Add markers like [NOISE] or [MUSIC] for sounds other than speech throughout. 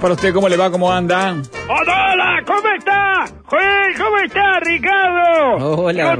Para usted. ¿Cómo le va? ¿Cómo anda? Hola, ¿cómo está? ¿cómo está, Ricardo? Hola.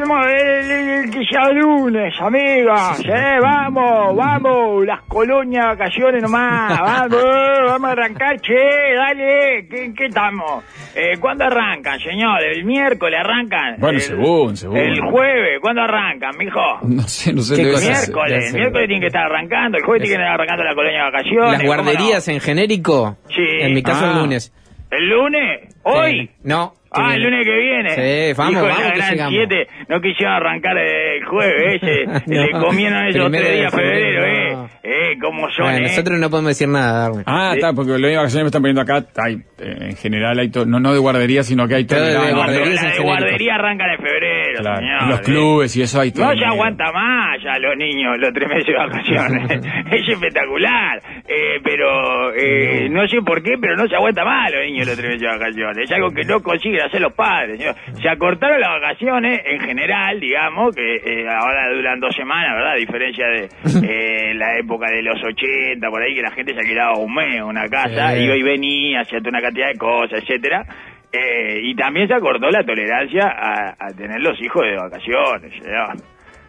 Del que sea lunes, amigas. ¿eh? Vamos, vamos, las colonias vacaciones nomás. [LAUGHS] Vamos, vamos a arrancar, che, dale. ¿Qué, qué estamos? Eh, ¿Cuándo arrancan, señor? ¿El miércoles arrancan? Bueno, el, según, según. El jueves, ¿cuándo arrancan, mijo? No sé, no sé. ¿Qué ser. Ya Miércoles, miércoles tiene que estar arrancando, el jueves tiene que estar arrancando la colonia de vacaciones. Las guarderías en genérico. Sí. En mi caso Ah. el lunes. ¿El lunes? ¿Hoy? Sí. No. Ah, el lunes que viene. Sí, vamos, Hijo vamos la gran siete, no quisieron arrancar el jueves ese. [LAUGHS] No, Le comieron esos tres de días febrero, febrero, eh. Eh, como son, Bueno, eh. nosotros no podemos decir nada, Darwin. Ah, está, porque lo de vacaciones me están poniendo acá. Hay, eh, en general hay to- no, no de guardería, sino que hay Todo de guarderías la de guardería arrancan en febrero, Claro, señor. en los clubes y eso hay todo. No se aguanta más ya los niños los tres meses de vacaciones. [LAUGHS] es espectacular. Eh, pero eh, no sé por qué, pero no se aguanta más los niños los tres meses de vacaciones. Es algo que no consiguen hacer los padres. Se acortaron las vacaciones en general, digamos, que eh, ahora duran dos semanas, ¿verdad? A diferencia de eh, la época de los 80, por ahí, que la gente se alquilaba un mes una casa, iba y venía, hacía toda una cantidad de cosas, etcétera. Eh, y también se acordó la tolerancia a, a tener los hijos de vacaciones, señor.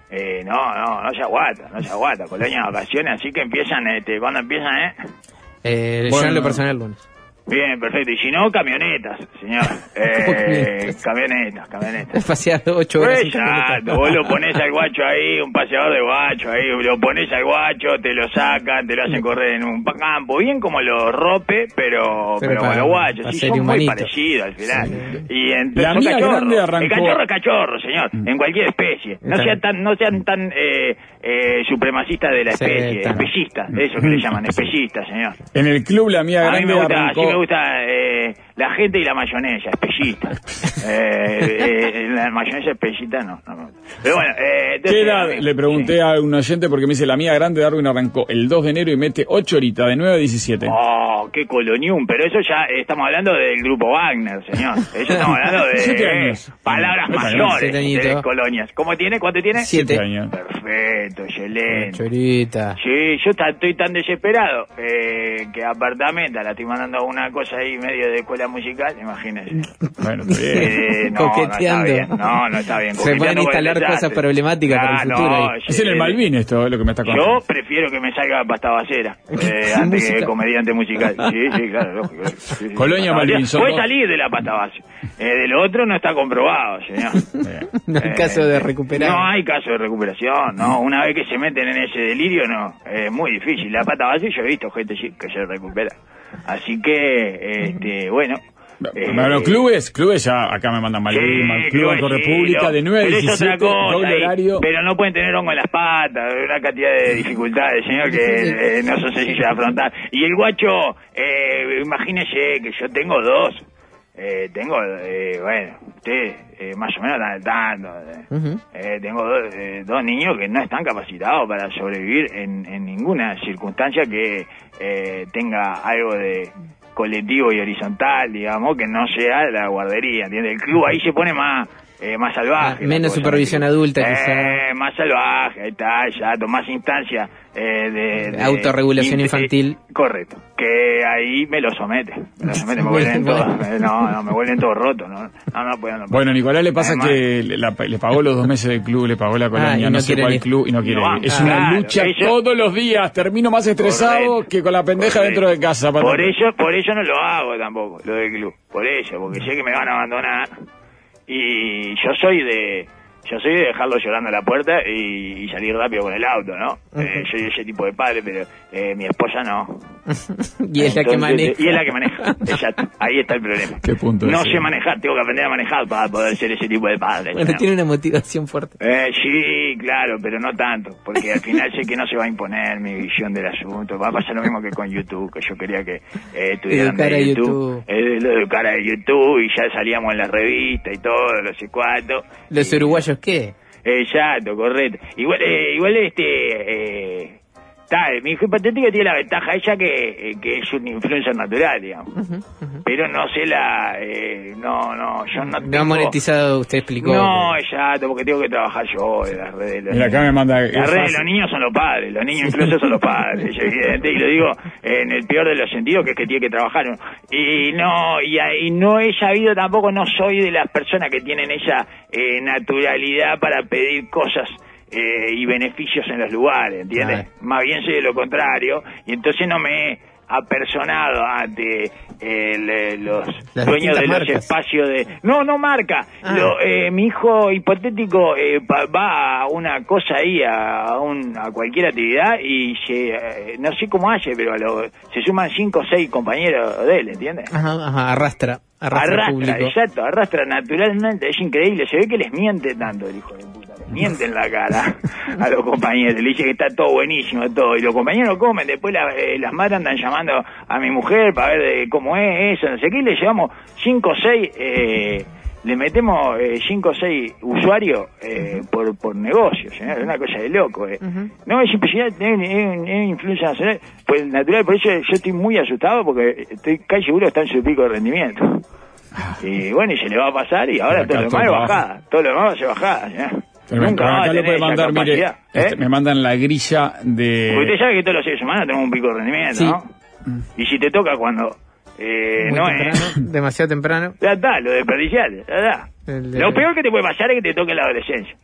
Eh, no, no, no se aguanta, no se aguanta. Colonia de vacaciones, así que empiezan, este, ¿cuándo empiezan, eh? Eh, Bueno. yo en lo personal el lunes. Bien, perfecto. Y si no, camionetas, señor. [LAUGHS] ¿Cómo Eh, camionetas? camionetas. Paseado ocho horas. Pues exacto, vos lo [LAUGHS] pones al guacho ahí, un paseador de guacho ahí, lo pones al guacho, te lo sacan, te lo hacen correr en un campo, bien como los rope, pero, Pero pero, para- con los guachos, sí, son muy parecidos al final. Sí. Y en, La son mía cachorros. grande arrancó- El cachorro es cachorro, señor, en cualquier especie. No sean tan, no sean tan eh, eh, supremacistas de la especie, está. espellistas, eso que le llaman, espellistas, señor. En el club la mía A mí grande me gusta, arrancó. sí me gusta eh, la gente y la mayonesa, espellita. [LAUGHS] eh, eh, la mayonesa espellita no, no. Pero bueno, eh, entonces, ¿Qué edad? Le pregunté sí. a un oyente porque me dice la mía grande Darwin arrancó el 2 de enero y mete 8 horitas, de 9 a 17. Oh, qué colonium, pero eso ya estamos hablando del grupo Wagner, señor. [LAUGHS] Eso estamos hablando de Siete eh, años. palabras mayores de colonias. ¿Cómo tiene? ¿Cuánto tiene? Siete. Siete años. Perfecto, excelente. Chorita. Sí, yo estoy tan desesperado eh, que apartamento, la estoy mandando una cosa ahí medio de escuela musical, imagínese. Bueno, [LAUGHS] está bien. Eh, no, Coqueteando. No, está bien. No, no está bien. Se pueden instalar cosas problemáticas para el Ah, futuro no. Es en el eh, Malvin esto, es lo que me está contando. Yo prefiero que me salga pasta basera [LAUGHS] eh, antes que Música. comediante musical. [LAUGHS] Sí, sí, claro. lógico. Sí, sí. Colonia Malvin, Puede salir de la pasta base. Eh, de lo otro no está comprobado, señor. No hay Eh, caso de recuperar. No hay caso de recuperación, no. Una vez que se meten en ese delirio, no. Es muy difícil. La pata base yo he visto gente que se recupera. Así que, este, bueno. eh, Bueno, clubes, clubes ya acá me mandan Malvin, Sí, Club clubes, Banco sí, República, de 9 a pero es 17, otra cosa, doble ahí. horario. Pero no pueden tener hongo en las patas, una cantidad de dificultades, señor, que eh, no son sencillas de afrontar. Y el guacho, eh, imagínese que yo tengo dos. Eh, tengo, eh, bueno, usted eh, más o menos está al tanto. eh. Ujú. Eh, tengo dos, eh, dos niños que no están capacitados para sobrevivir en, en ninguna circunstancia que eh, tenga algo de colectivo y horizontal, digamos, que no sea la guardería, ¿entiendes? El club ahí se pone más eh, más salvaje. Ah, menos cosa, supervisión ¿no? adulta, Eh, quizá. más salvaje, ahí está, ya tomás instancia eh, de, de- Autorregulación infantil. eh, correcto. Que ahí me lo somete. Me lo somete, me [LAUGHS] vuelven todo, no, no, me vuelven todo roto, no, no, no puedo, no puedo. Bueno, Nicolás le pasa Además- que le, la- le pagó los dos meses del club, le pagó la colonia, Ah, y no, no sé quiere cuál ir. club y no quiere No, ir. Es claro, una lucha todos los días. Termino más estresado Correcto. que con la pendeja Correcto. dentro de casa. Por eso, por eso no lo hago tampoco, lo del club. Por eso, porque sé que me van a abandonar. Y yo soy de, yo soy de dejarlo llorando a la puerta y, y salir rápido con el auto, ¿no? Eh, soy ese tipo de padre, pero eh, mi esposa no. [LAUGHS] y es la que maneja. Y es la que maneja, exacto. Ahí está el problema. Qué punto No ese. sé manejar, tengo que aprender a manejar para poder ser ese tipo de padre. Bueno, ¿no? tiene una motivación fuerte. Eh, sí, claro, pero no tanto, porque al final sé que no se va a imponer mi visión del asunto. Va a pasar lo mismo que con YouTube, que yo quería que eh, estuvieran Educar de a YouTube, YouTube. eh, lo educar a YouTube y ya salíamos en la revista y todo, no sé cuánto. ¿Los Y- uruguayos qué? Exacto, correcto. Igual, eh, igual este, eh, tal, mi hija hipotética tiene la ventaja ella que, eh, que es un influencer natural, digamos. Pero no sé la, eh, no, no, yo no No ha tengo- monetizado, usted explicó. No, exacto, porque tengo que trabajar yo en las redes. de los Mira, acá niños. me manda- Las es redes de los niños son los padres, los niños influencers son los padres, [LAUGHS] es evidente, y lo digo en el peor de los sentidos, que es que tiene que trabajar. uno. Y no, y, ahí no he sabido tampoco, no soy de las personas que tienen esa eh, naturalidad para pedir cosas. Eh, y beneficios en los lugares, ¿entiendes? Más bien soy de lo contrario, y entonces no me he apersonado ante eh, los Las dueños de los espacios de... No, no marca. Ah. Lo, eh, mi hijo hipotético eh, va, va a una cosa ahí, a, un, a cualquier actividad y se, eh, no sé cómo hace, pero a lo- se suman cinco o seis compañeros de él, ¿entiendes? Ajá, ajá, arrastra. Arrastra, Arrastra, público. exacto, arrastra naturalmente, es increíble, se ve que les miente tanto el hijo de puta, miente en la cara a los compañeros, le dice que está todo buenísimo, todo, y los compañeros comen, después la- eh, las madres andan llamando a mi mujer para ver de cómo es eso, no sé qué, y le llevamos cinco o seis, eh, le metemos eh, cinco o seis usuarios eh, por, por negocios, ¿eh? es una cosa de loco. Eh. No, es impresionante, es, es- es influencia nacional, pues natural, por eso yo estoy muy asustado porque estoy casi seguro que está en su pico de rendimiento. Y bueno, y se le va a pasar y ahora todo lo demás es baja. bajada, todo lo demás va a ser bajada. ¿eh? Pero Nunca acá va a lo tener puede esa mandar, mire, capacidad. este, ¿eh? me mandan la grilla Porque de... usted sabe que todos los seres humanos tenemos un pico de rendimiento, Sí. ¿no? Y si te toca cuando eh, Muy no temprano, es... [LAUGHS] demasiado temprano. Ya está, lo desperdiciaste, ya está. El de- Lo peor que te puede pasar es que te toque en la adolescencia.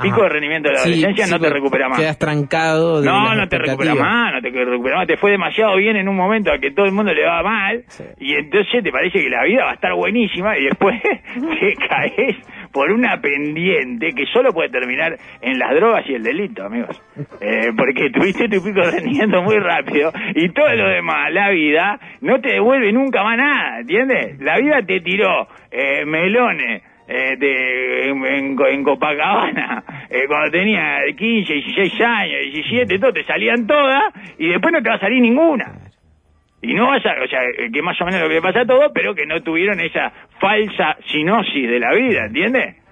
Pico Ajá. de rendimiento de la Sí, adolescencia sí, no te porque recupera más. Quedas trancado. De No, no te recupera más, no te recupera más. Te fue demasiado bien en un momento a que todo el mundo le va mal Sí. y entonces te parece que la vida va a estar buenísima y después [LAUGHS] te caes por una pendiente que solo puede terminar en las drogas y el delito, amigos. Eh, porque tuviste tu pico de rendimiento muy rápido y todo lo demás, la vida, no te devuelve nunca más nada, ¿entiendes? La vida te tiró eh, melones eh, de, en Copacabana, eh, cuando tenía 15, 16 años, 17, todo, te salían todas y después no te va a salir ninguna. Y no vas o sea, eh, que más o menos lo que le pasa a pero que no tuvieron esa falsa sinosis de la vida, ¿entiendes?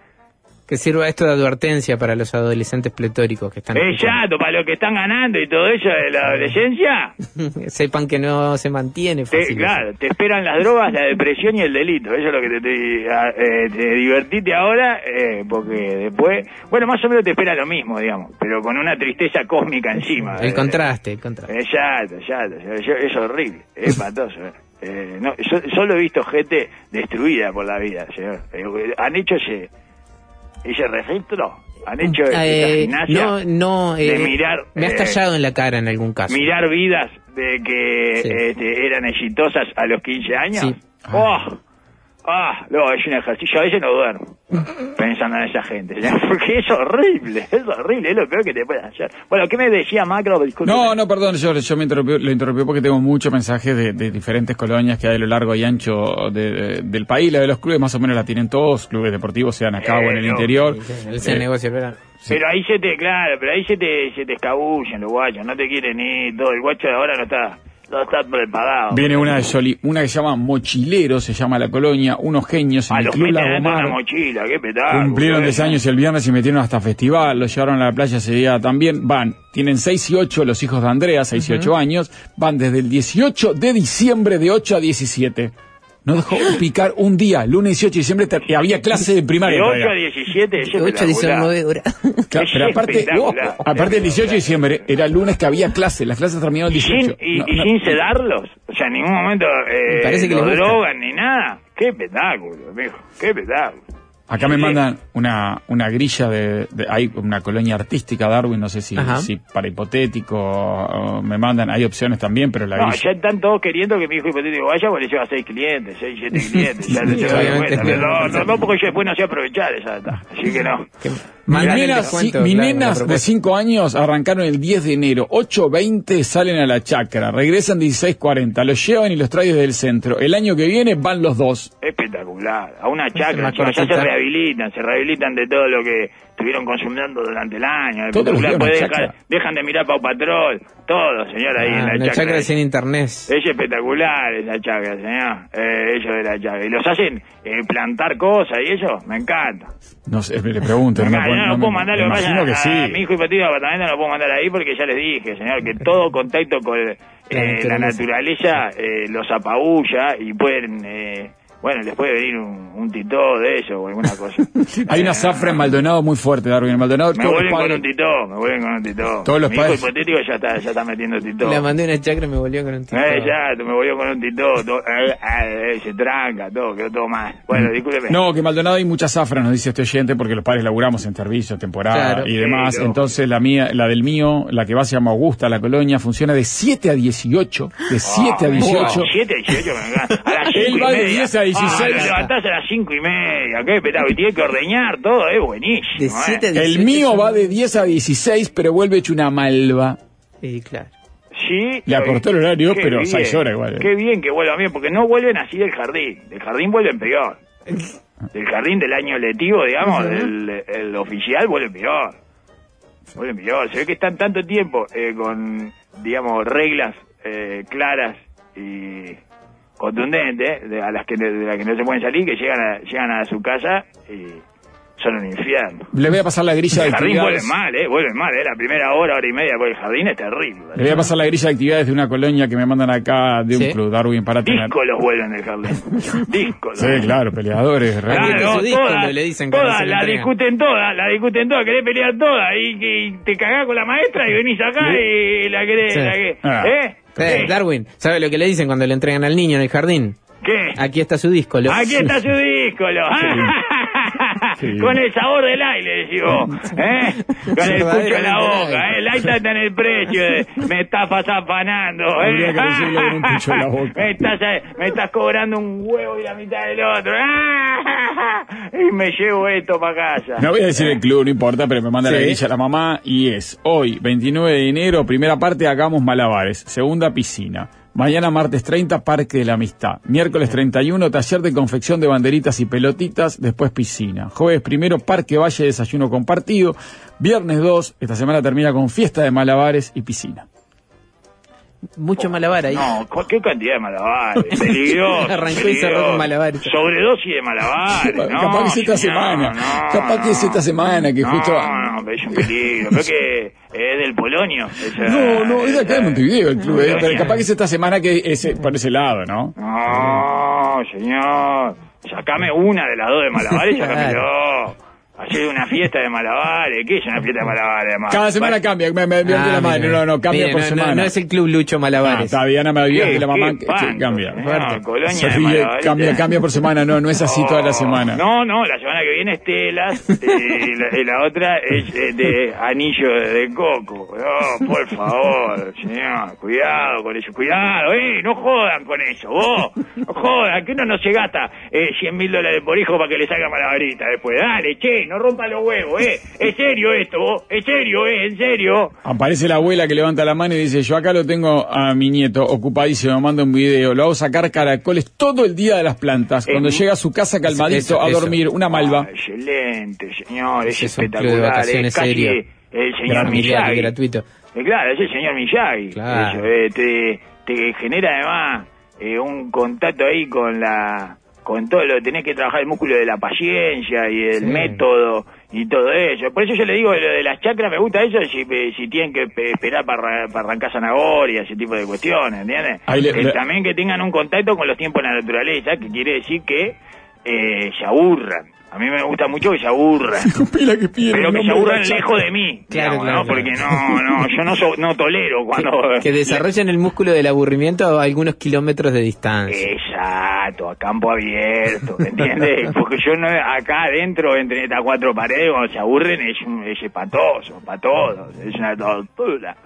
Que sirva esto de advertencia para los adolescentes pletóricos que están. Exacto, para los que están ganando y todo eso de la adolescencia. [LAUGHS] Sepan que no se mantiene te- fácil. claro, te esperan las drogas, la depresión y el delito. Eso es lo que te estoy... a- eh, te divertite ahora, eh, porque después... Bueno, más o menos te espera lo mismo, digamos, pero con una tristeza cósmica encima. El Eh, contraste, el contraste. Exacto, exacto. Yo- Es horrible, es espantoso. eh. Eh, no, yo solo he visto gente destruida por la vida, señor. Han hecho ese, ese registro, han hecho esa Eh, gimnasia no, no. de eh, mirar, me has eh, tallado en la cara en algún caso. mirar vidas de que Sí. este, eran exitosas a los 15 años. Sí. ¡Oh! Ah, no, es un ejercicio. A veces no duermo pensando en esa gente. [LAUGHS] Porque es horrible, es horrible, es lo peor que te puede hacer. Bueno, ¿qué me decía Macro? Disculpe. No, no, perdón, yo, yo me interrumpí, lo interrumpí porque tengo muchos mensajes de, de diferentes colonias que hay a lo largo y ancho de- de- del país. La de los clubes más o menos la tienen todos, clubes deportivos, sean acá o en el Eh, no. interior. Ese Eh, negocio el verano. Pero ahí se te, claro, pero ahí se te, se te escabullen los guachos, no te quieren ir, todo. El guacho de ahora no está, no está preparado. Viene una de Soli- una que se llama Mochilero, se llama la colonia, unos genios en A el los Club Lagomar. una mochila, qué pedazo. Cumplieron 10 años el viernes y metieron hasta festival, los llevaron a la playa ese día también. Van, tienen 6 y 8 los hijos de Andrea, 6 y 8 años. Van desde el 18 de diciembre de 8 a 17. No dejó picar un día, lunes 18 de diciembre te- y había clase de primaria. De 8 todavía. a 17, es 8 a espectacular. 19 horas. Claro, pero aparte, espectacular. aparte del 18 de diciembre, era el lunes que había clase, las clases terminaron el Y sin, 18. y, No, y no. sin sedarlos, o sea, en ningún momento eh, parece que gusta. drogan ni nada. Qué espectáculo, mijo, qué espectáculo. Acá me Sí. mandan una, una grilla de, de- Hay una colonia artística, Darwin, no sé si, para hipotético o me mandan. Hay opciones también, pero la No, grilla. ya están todos queriendo que mi hijo hipotético vaya porque le lleva seis clientes, seis, siete clientes. Ya Sí. No, no, no, porque yo después no sé aprovechar esa data. Así que no. Mis nenas de propuesta. 5 años arrancaron el 10 de enero. 8.20 salen a la chacra. Regresan 16.40. Los llevan y los traen desde el centro. El año que viene van los dos. Espectacular. A una chacra, ya se. Rehabilitan, se rehabilitan de todo lo que estuvieron consumiendo durante el año. Chacra. dejan de mirar Pau Patrol. Todo, señor, ahí Ah, en la una chacra. chacra sin internet. Es espectacular esa chacra, señor. Eh, ellos de la chacra. Y los hacen eh, plantar cosas y eso, me encanta. No sé, le pregunto. Me no no, no puedo mandar, me lo que pasa imagino que a, sí. a mi hijo hipotético de apartamento no lo puedo mandar ahí porque ya les dije, señor, que todo contacto con eh, la naturaleza eh, los apabulla y pueden, eh, bueno, les puede venir un, un titó de eso o alguna cosa. [LAUGHS] Hay una zafra en Maldonado muy fuerte, Darwin. En Maldonado Me vuelven con padres- un titó, me vuelven con un titó. Todos los mi padres- hijo hipotético ya está, ya está metiendo titó. Le mandé una chacra y me volvió con un tipo. Eh, ya, me volvió con un titó, todo, eh, eh, eh, se tranca, todo, quedó todo mal. Bueno, discúlpeme. No, que en Maldonado hay mucha zafra, nos dice este oyente, porque los padres laburamos en servicio, temporada Claro. y demás. Sí, no. Entonces la mía, la del mío, la que va se llama Augusta, la colonia, funciona de 7 a 18. De 7 a 18. 7 a 18 me encanta. A las 5 [LAUGHS] Él y va de media. 10 a 16. Ah, levantás a las 5 y media. Qué espectáculo. Y tiene que ordeñar todo, es buenísimo. De eh. 7 a 18. El mío va de 10 a 16, pero vuelve hecho una malva. Sí, claro. Sí. Le acortó el horario, Qué pero bien. seis horas igual, eh. Qué bien que vuelvan bien, porque no vuelven así del jardín. Del jardín vuelven peor. Del jardín del año lectivo, digamos, del el oficial, vuelven peor. Vuelven peor. Se ve que están tanto tiempo eh, con, digamos, reglas eh, claras y contundentes, de, a las que, de las que no se pueden salir, que llegan a, llegan a su casa y son un infierno. Le voy a pasar la grilla de El jardín vuelve actividades. mal, ¿eh? Vuelve mal, ¿eh? La primera hora, hora y media por el jardín es terrible. Le voy a pasar la grilla de actividades de una colonia que me mandan acá de un Sí. club, Darwin, para tener. Discos los vuelven del jardín. [LAUGHS] Discos. Sí, claro, peleadores. Claro, realmente. Claro, todas, le dicen todas la entregan. discuten todas, la discuten todas, querés pelear todas y, que te cagás con la maestra y venís acá y la querés, Sí. la que, Ah. ¿eh? Eh. Darwin, ¿sabe lo que le dicen cuando le entregan al niño en el jardín? ¿Qué? Aquí está su disco. lo- Aquí está su [LAUGHS] disco, lo. Sí. [LAUGHS] Con el sabor del aire, decimos. ¿Eh? Con el pucho en la boca, ¿eh? El aire está en el precio. eh. Me estás afanando, ¿eh? La. [LAUGHS] Me estás, eh, me estás cobrando un huevo y la mitad del otro. [LAUGHS] Y me llevo esto para casa. No voy a decir el club, no importa, pero me manda la Sí. grilla la mamá y es hoy, 29 de enero, primera parte, hagamos malabares. Segunda, piscina. Mañana, martes 30, Parque de la Amistad. Miércoles 31, taller de confección de banderitas y pelotitas. Después, piscina. Jueves primero, Parque Valle, desayuno compartido. Viernes 2, esta semana termina con fiesta de malabares y piscina. Mucho malabar ahí. No, qué cantidad de malabares. [LAUGHS] Peligroso. Arrancó y cerró con malabares. Sobredosis de malabares. [LAUGHS] No, Capaz que es esta semana. no, Capaz que es esta semana que no, justo- No, pero es un peligro. Creo que es del Polonio. esa- No, no, es de acá de Montevideo el club, eh, pero capaz que es esta semana que es eh, por ese lado, ¿no? No, señor. Sacame una de las dos de malabares y sacámelo. Hacer una fiesta de malabares. ¿Qué es una fiesta de malabares, además? Cada semana cambia, me, me, me Ah, la madre, no, no, cambia Mire, por no, no, semana. No, es el club Lucho Ah, Malabares. está Diana me había ¿Qué- que la mamá que- cambia. Colonia de ríe, malabares. cambia, cambia por semana, no, no es así toda la semana. No, no, la semana que viene es telas eh, y, la, la otra es eh, de anillo de, de coco. No, por favor, señor, cuidado con eso, cuidado, eh, no jodan con eso, vos, no jodan, que uno no se gasta eh, 100 mil dólares por hijo para que le salga malabarita después. Dale, che, no rompa los huevos, eh, es serio esto, vos, es serio, eh, en serio. Aparece la abuela que levanta la mano y dice, yo acá lo tengo a mi nieto ocupadísimo, manda un video, lo hago sacar caracoles todo el día de las plantas. Cuando llega a su casa calmadito eso, a eso. dormir, una malva. Ah, excelente, señor, es Ese es un club de espectacular, es casi serio. el señor Miyagi. gratuito. Eh, claro, es el señor Miyagi. Claro. Eso, eh, te, te genera además eh, un contacto ahí con la con todo lo tenés que trabajar el músculo de la paciencia y el Sí. método y todo eso. Por eso yo le digo lo de las chakras, me gusta eso, si, eh, si tienen que esperar para, arra- para arrancar zanahoria, ese tipo de cuestiones, ¿entiendes? Ahí le- Que le- También que tengan un contacto con los tiempos de la naturaleza, que quiere decir que eh, se aburran. A mí me gusta mucho que se aburran. [LAUGHS] Pila que pide Pero que se aburran lejos de mí, Claro, digamos, claro, ¿no? claro. Porque no, no, yo no, so- no tolero cuando... [LAUGHS] Que desarrollen el músculo del aburrimiento a algunos kilómetros de distancia. Exacto, a campo abierto, ¿me entiendes? [LAUGHS] Porque yo no, acá adentro, entre estas cuatro paredes, cuando se aburren, es, un, es espatoso, para todos, es una tortura.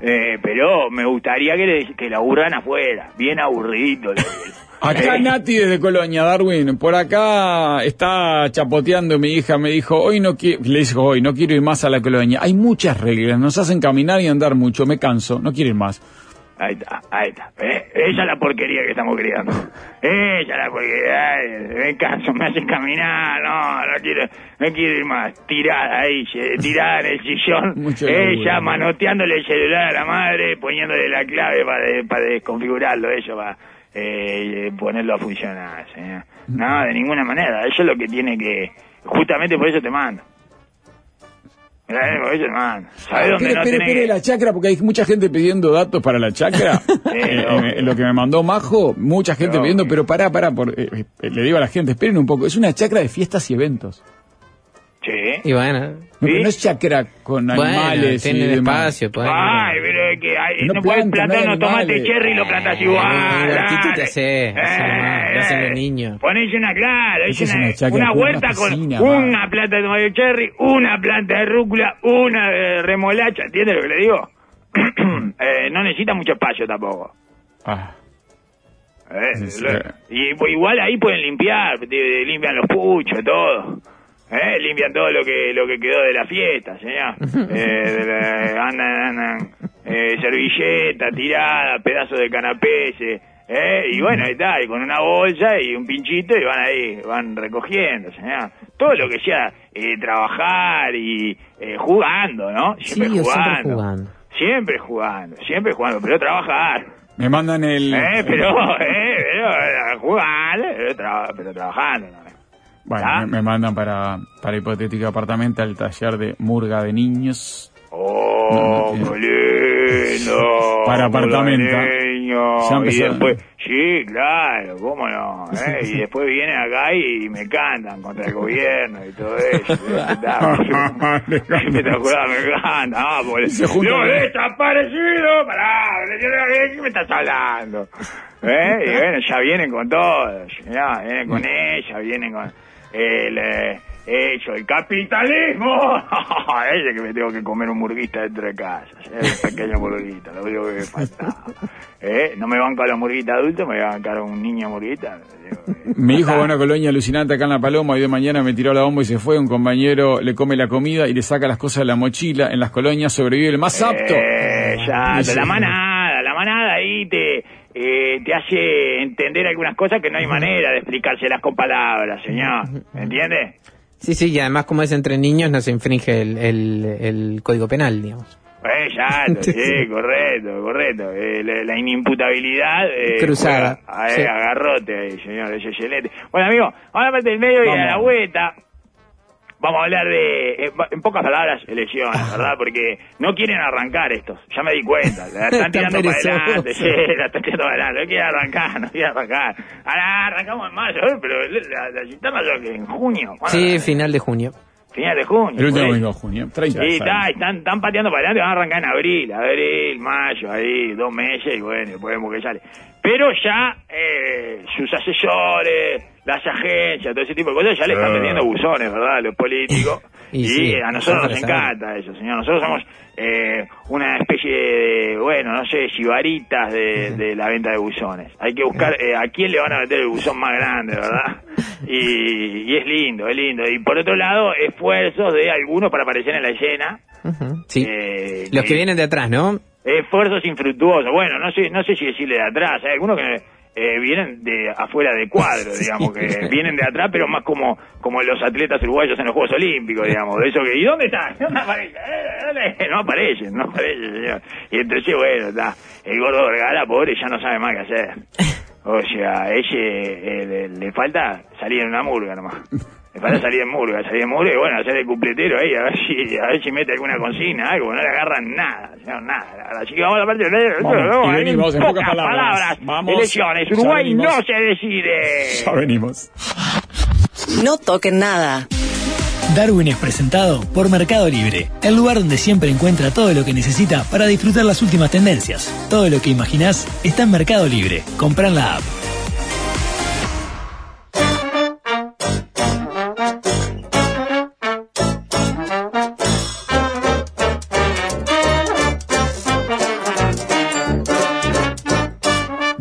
Eh, pero me gustaría que, le, que la aburran afuera, bien aburridito. Acá Eh, Nati desde Colonia, Darwin, por acá está chapoteando mi hija, me dijo, hoy no quiero, le dijo hoy, no quiero ir más a la Colonia. Hay muchas reglas, nos hacen caminar y andar mucho, me canso, no quiero ir más. Ahí está, ahí está. ¿eh? Esa es la porquería que estamos criando. Esa es la porquería. Ay, me canso, me hacen caminar. No, no quiero, no quiero ir más. Tirada ahí, tirada en el sillón. [LAUGHS] Mucho Ella laburo. manoteándole el celular a la madre, poniéndole la clave para, de- para desconfigurarlo. Eso va. Eh, ponerlo a funcionar, señor. No, de ninguna manera. Eso es lo que tiene que. Justamente por eso te mando. Eh. ¿Sabes dónde Espere, no la chacra, porque hay mucha gente pidiendo datos para la chacra. [LAUGHS] Eh, eh, lo que me mandó Majo, mucha gente pidiendo, pero pará, pará, por, eh, le digo a la gente, esperen un poco, es una chacra de fiestas y eventos. Y bueno, No, es chacra con bueno, animales tienen demás. espacio. pueden- Ay, pero es que hay- No no, puedes plantan, plantar no hay unos tomates animales. cherry y lo plantas Eh, igual. dale. te hace, lo hacen los niños. Ponés una, claro, Esa es una, una chacra una con una huerta con una planta de tomate cherry, una planta de rúcula, una de remolacha, ¿entiendes lo que le digo? [CLEARS THROAT] Eh, no necesita mucho espacio tampoco. Ah, Eh, Sí, sí. lo- y pues, igual ahí pueden limpiar, limpian los puchos, todo. Eh, limpian todo lo que lo que quedó de la fiesta, señor. [LAUGHS] Eh, andan, andan, eh, servilleta tirada, pedazos de canapés, eh, y bueno, ahí está, y con una bolsa y un pinchito y van ahí, van recogiendo, señor. Todo lo que sea eh, trabajar y eh, jugando, ¿no? Sí, Siempre o siempre jugando. jugando. Siempre jugando, siempre jugando, pero trabajar. me mandan el... Eh, pero, eh, pero, eh, jugar, pero, tra- pero trabajando. ¿no? Bueno, ¿Ah? me, me mandan para, para hipotético apartamento al taller de murga de niños. Oh, No, no, qué lindo. [LAUGHS] Para apartamento. Y después, sí, claro, cómo no. ¿eh? Y después vienen acá y me cantan contra el gobierno y todo eso. [LAUGHS] [LAUGHS] Espectacular, me encanta. Ah, porque- Se juntan. ¡Lo desaparecido! Pará, ¿de qué me estás hablando? ¿Eh? Y bueno, ya vienen con todo. Ya vienen con ella, vienen con el... Eh, hecho, el capitalismo. [LAUGHS] Ese que me tengo que comer un murguista dentro de casa. El pequeño murguista, lo único que me faltaba. ¿Eh? No me banco a los murguitas adultos, me voy a bancar a un niño murguita. Digo, eh, Mi hijo va a una colonia alucinante acá en La Paloma y de mañana me tiró la bomba y se fue. Un compañero le come la comida y le saca las cosas de la mochila. En las colonias sobrevive el más apto. Eh, la manada, la manada ahí te, eh, te hace entender algunas cosas que no hay manera de explicárselas con palabras, señor. ¿Me entiende? Sí, sí, y además como es entre niños no se infringe el, el, el código penal, digamos. Eh, ya, [LAUGHS] sí, correcto, correcto. Eh, la, la inimputabilidad. Eh, Cruzada, juega, eh, sí. agarrote ahí, señor, ese excelente. Bueno, amigo, ahora parte del medio y a la vuelta. Vamos a hablar de, en, pocas palabras, elecciones, Ah. ¿verdad? Porque no quieren arrancar estos, ya me di cuenta. La [LAUGHS] están tirando para adelante, sí, la están tirando para adelante. No quieren arrancar, no quieren arrancar. Ahora arrancamos en mayo, pero la, la yo que en junio. ¿cuándo Sí, la- final de junio. Final de junio. El último domingo de junio. 30 Sí, está, están, están pateando para adelante, van a arrancar en abril, abril, mayo, ahí, dos meses, y bueno, después vemos que sale. Pero ya eh, sus asesores, las agencias, todo ese tipo de cosas, ya le están Sí. vendiendo buzones, ¿verdad? Los políticos. [LAUGHS] Y Y, sí, a nosotros nos encanta eso, señor. Nosotros somos eh, una especie de, bueno, no sé, chivaritas de, de la venta de buzones. Hay que buscar eh, a quién le van a meter el buzón más grande, ¿verdad? [LAUGHS] Y, y es lindo, es lindo. Y por otro lado, esfuerzos de algunos para aparecer en la escena. Ujú, Sí. Eh, Los que vienen de atrás, ¿no? Esfuerzos infructuosos. Bueno, no sé, no sé si decirle de atrás. Hay algunos que eh, vienen de afuera de cuadro, [LAUGHS] digamos, que vienen de atrás, pero más como como los atletas uruguayos en los Juegos Olímpicos, digamos. De eso que, ¿y dónde está? ¿Dónde aparece? Eh. [LAUGHS] No aparecen, no aparecen, señor. Y entonces, bueno, está. El gordo Vergara, pobre, ya no sabe más qué hacer. [LAUGHS] O sea, a ese eh, le, le falta salir en una murga nomás. Falta salir en murga, salir en murga y bueno, hacer el cupletero ahí, a ver si, a ver si mete alguna consigna, algo, no le agarran nada, señor, nada. Así que vamos a la parte de Vamos, y venimos, en pocas palabras. palabras. Vamos, Elecciones, Uruguay venimos. no se decide. Ya venimos. No toquen nada. Darwin es presentado por Mercado Libre, el lugar donde siempre encuentra todo lo que necesita para disfrutar las últimas tendencias. Todo lo que imaginás está en Mercado Libre. Comprar la app.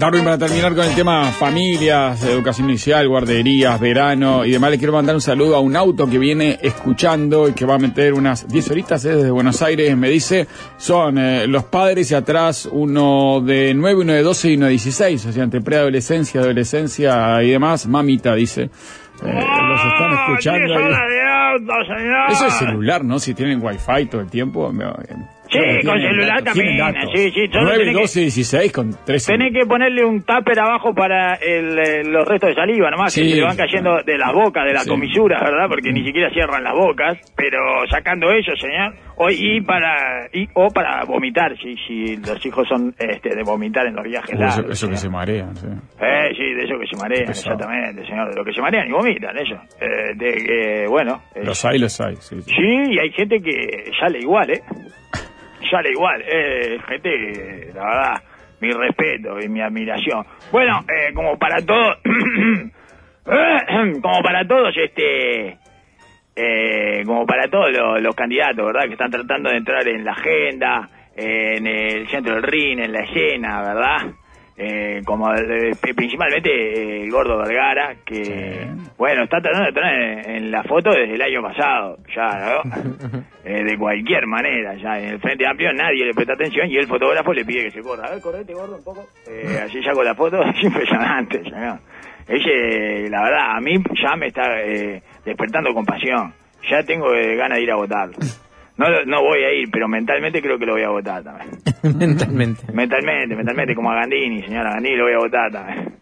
Darwin, para terminar con el tema familias, educación inicial, guarderías, verano y demás, le quiero mandar un saludo a un auto que viene escuchando y que va a meter unas 10 horitas eh, desde Buenos Aires. Me dice, son eh, los padres y atrás uno de 9, uno de 12 y uno de 16, o sea, entre preadolescencia, adolescencia y demás. Mamita, dice. Eh, los están escuchando. ahí. horas de auto, señor. Eso es celular, ¿no? Si tienen wifi todo el tiempo. me- Sí, con celular también, sí, sí, solo 9, tenés que- 12, 16 con 13. Tenés que ponerle un tupper abajo para el, eh, los restos de saliva, nomás, Sí. que se le van cayendo de las bocas, de las Sí. comisuras, ¿verdad? Porque ni siquiera cierran las bocas, pero sacando eso, señor, o, y para y, o para vomitar, si, si los hijos son este, de vomitar en los viajes Uy, largos. eso que se marean, sí. Eh, sí, de eso que se marean, exactamente, señor, de lo que se marean y vomitan, eso. Eh, de que, bueno, eh, Los hay, los hay, sí, sí. Sí, y hay gente que sale igual, ¿eh? Sale igual. Eh, gente, la verdad, mi respeto y mi admiración. Bueno, eh, como para todos, [CLEARS THROAT] como para todos, este, eh, como para todos los, los candidatos, ¿verdad? Que están tratando de entrar en la agenda, en el centro del ring, en la escena, ¿verdad? Eh, como eh, principalmente eh, el gordo Vergara, que, Sí. bueno, está tratando de entrar en, la foto desde el año pasado, ya, ¿no? [LAUGHS] Eh, de cualquier manera, ya en el Frente Amplio nadie le presta atención y el fotógrafo le pide que se corra. A ver, correte gordo un poco. Eh, [LAUGHS] así saco la foto, [LAUGHS] es impresionante, ya, ¿no? Ese, la verdad, a mí ya me está despertando compasión. Ya tengo eh, ganas de ir a votarlo. No, no voy a ir, pero mentalmente creo que lo voy a votar también. [LAUGHS] Mentalmente. Mentalmente, mentalmente, como a Gandini, señora Gandini, lo voy a votar también.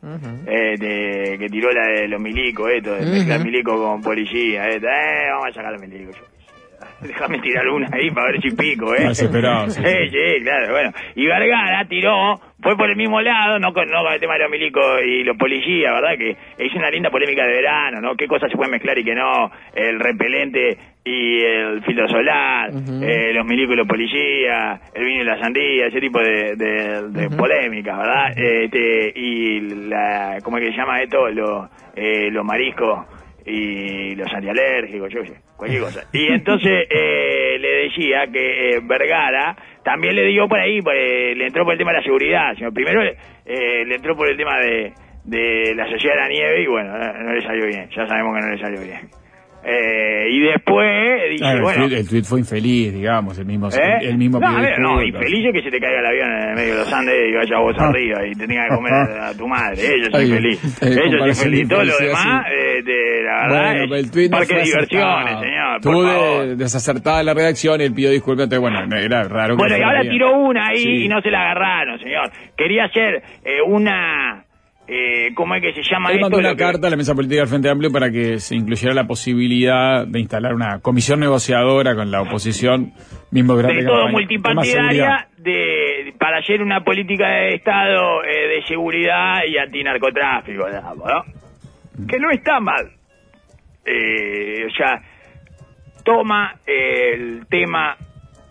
De- que tiró la de los milicos, esto, de mezclar milico con policía, esto, eh, vamos a sacar los milicos. [LAUGHS] Déjame tirar una ahí para ver si pico, ¿eh? Desesperado, sí. Sí, sí, claro, bueno. Y Vergara tiró, fue por el mismo lado, no con, no con el tema de los milicos y los policías, ¿verdad? Que es una linda polémica de verano, ¿no? ¿Qué cosas se pueden mezclar y qué no? El repelente y el filtro solar, eh, los milicos y los policías, el vino y la sandía, ese tipo de, de, de polémicas, ¿verdad? Este, y la, ¿cómo es que se llama esto? Los eh, los mariscos y los antialérgicos, yo sé, cualquier cosa. Y [LAUGHS] entonces eh, le decía que eh, Vergara también le dio por ahí, pues, le entró por el tema de la seguridad. Sino primero eh, le entró por el tema de, de la sociedad de la nieve y bueno, no, no le salió bien, ya sabemos que no le salió bien. Eh, y después Ah, el, bueno... tweet, el tweet fue infeliz, digamos, el mismo, ¿Eh? el mismo no, ver, no, infeliz es que se te caiga el avión en el medio de los Andes y vaya vos Ah. arriba y te tengas que comer a, tu madre. Ellos son eh, Ellos son infeliz. Todo lo demás, eh, de, la verdad, Bueno, pero el es no parque de diversiones, señor. Tuvo de- desacertada la redacción y él pidió disculpas, entonces bueno, era raro que Bueno, y ahora tiró una ahí Sí. y no se la agarraron, señor. Quería hacer eh, una... Eh, ¿Cómo es que se llama Él esto? mandó una que- carta a la mesa política del Frente Amplio para que se incluyera la posibilidad de instalar una comisión negociadora con la oposición, mismo de todo campaña. Multipartidaria de, para hacer una política de Estado eh, de seguridad y antinarcotráfico, digamos, ¿no? Que no está mal. Eh, o sea, toma eh, el tema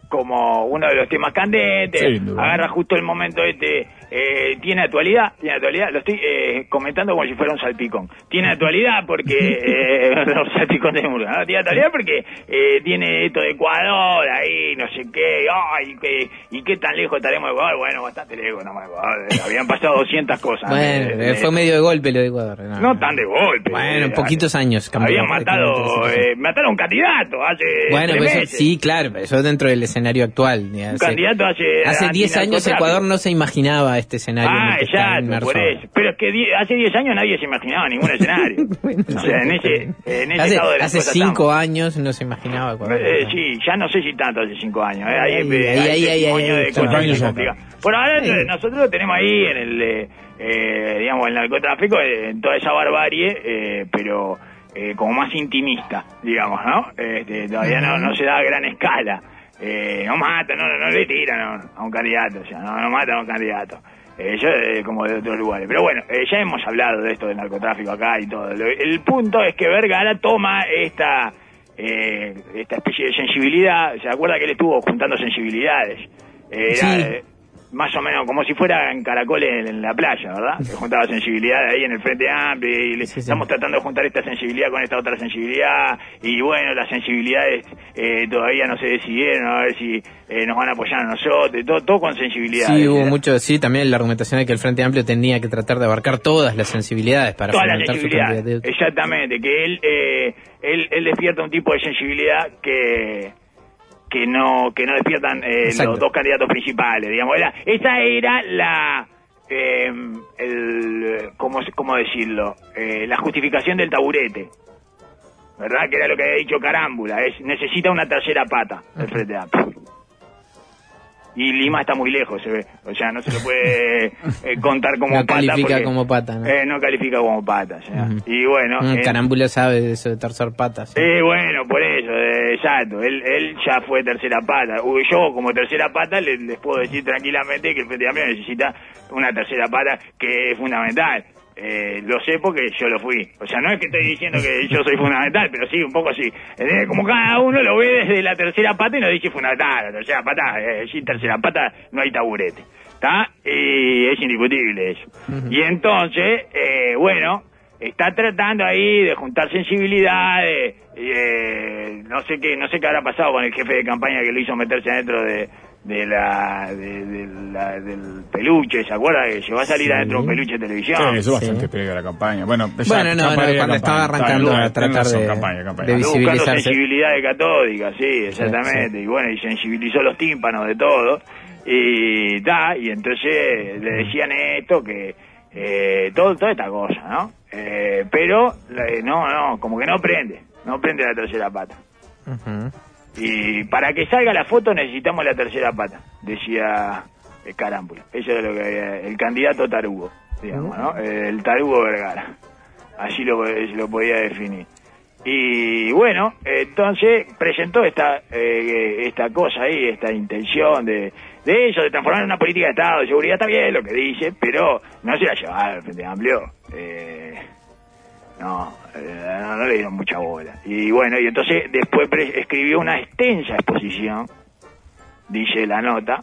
como uno de los temas candentes, agarra justo el momento este, eh, tiene actualidad, tiene actualidad, lo estoy eh, comentando como si fuera un salpicón, tiene actualidad porque, [LAUGHS] eh, [LAUGHS] los salpicón de Murga, ¿no? tiene actualidad porque eh, tiene esto de Ecuador, ahí, no sé qué, ay, qué, y qué tan lejos estaremos de Ecuador, bueno, bastante lejos, no, Ecuador, eh, habían pasado 200 cosas. Bueno, Eh, fue medio de golpe lo de Ecuador. No, no tan de golpe. Bueno, poquitos años. Habían matado, eh, mataron a un candidato hace Bueno, tres eso- meses. sí, claro, pero eso dentro del escenario actual. Un hace- candidato hace... Hace 10 años. Ecuador no se imaginaba este escenario. en el Ah, que está exacto, por eso. Pero es que die- hace 10 años nadie se imaginaba ningún escenario. [LAUGHS] Bueno, o sea, en ese, en ese hace estado de las hace cosas cinco estamos. años no se imaginaba. Eh, sí, ya no sé si tanto hace 5 años. eh, Ahí, eh, ahí, ahí, ahí, ahí. Por ahora Sí. eh, nosotros lo tenemos ahí en el, eh, eh, digamos, el narcotráfico, en toda esa barbarie, eh, pero eh, como más intimista, digamos, ¿no? Este, todavía no, no se da a gran escala. Eh, no matan, no, no, no le tiran a un- a un candidato, o sea, no, no matan a un candidato. Eh, yo, eh, como de otros lugares. Pero bueno, eh, ya hemos hablado de esto del narcotráfico acá y todo. El punto es que Vergara toma esta eh, esta especie de sensibilidad. ¿Se acuerda que él estuvo juntando sensibilidades? Era, Sí. Más o menos como si fueran caracoles en la playa, ¿verdad? Que [LAUGHS] juntaba sensibilidad ahí en el Frente Amplio y le- Sí, sí. estamos tratando de juntar esta sensibilidad con esta otra sensibilidad y bueno, las sensibilidades eh, todavía no se decidieron, a ver si eh, nos van a apoyar a nosotros, todo, todo con sensibilidad. Sí, hubo mucho, sí, también la argumentación de que el Frente Amplio tenía que tratar de abarcar todas las sensibilidades para Toda la fomentar su exactamente, que él, eh, él, él despierta un tipo de sensibilidad que que no que no despiertan eh, los dos candidatos principales, digamos, era, esa era la eh, el cómo cómo decirlo, Eh, la justificación del taburete. ¿Verdad? Que era lo que había dicho Carámbula, es necesita una tercera pata el Frente Amplio. Y Lima está muy lejos, se ve. O sea, no se lo puede [LAUGHS] eh, contar como No pata. califica porque- como pata, ¿no? Eh, no califica como pata. sea. Ujú. Y bueno. Un eh, carámbula sabe de eso de tercer pata. sí. Bueno, por eso, eh, exacto. Él, él ya fue tercera pata. Uy, Yo, como tercera pata, le- les, puedo decir tranquilamente que el Frente Amplio necesita una tercera pata que es fundamental. Eh, lo sé porque yo lo fui. O sea, no es que estoy diciendo que yo soy fundamental, pero sí, un poco sí. Eh, como cada uno lo ve desde la tercera pata y nos dice fundamental. La tercera pata, eh, sin tercera pata no hay taburete. ¿Está? Y es indiscutible eso. Y entonces, eh, bueno, está tratando ahí de juntar sensibilidades, eh, no sé qué, no sé qué habrá pasado con el jefe de campaña que lo hizo meterse adentro de, de la, de, de la- del peluche, ¿se acuerda? Que llegó a salir Sí. adentro de un peluche de televisión. Sí, eso Sí. bastante pega la campaña. Bueno, ya, Bueno, no, campaña, no, cuando campaña. estaba arrancando a tratar de- campaña, campaña. de buscando sensibilidades catódicas, sí, exactamente. Y bueno, y sensibilizó los tímpanos de todo. Y da, y entonces le decían esto, que eh, todo, toda esta cosa, ¿no? Eh, pero eh, no, no, como que no prende, no prende la tercera pata. Ujú. Y para que salga la foto necesitamos la tercera pata, decía eh, Carámbula. Eso es lo que había- el candidato tarugo, digamos, ¿no? El tarugo Vergara. Así lo, lo podía definir. Y bueno, entonces presentó esta eh, esta cosa ahí, esta intención de, de eso, de transformar en una política de Estado, de seguridad, está bien lo que dice, pero no se la llevaba al Frente Amplio. Eh, no, eh, no, no le dieron mucha bola. Y bueno, y entonces después pre- escribió una extensa exposición, dice la nota.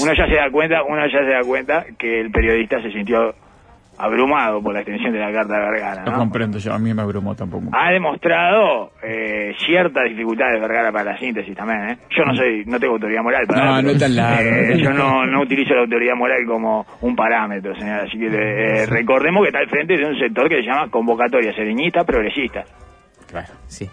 Uno ya se da cuenta, uno ya se da cuenta que el periodista se sintió abrumado por la extensión de la carta de Vergara, ¿no? comprendo yo, a mí me abrumó tampoco. Ha demostrado eh, ciertas dificultades Vergara para la síntesis también, ¿eh? Yo no soy, no tengo autoridad moral para No, pero, no es tan [LAUGHS] largo. eh, yo no, no utilizo la autoridad moral como un parámetro, señora. Así que eh, recordemos que está al frente de un sector que se llama convocatoria sereñista progresista. Claro. Sí.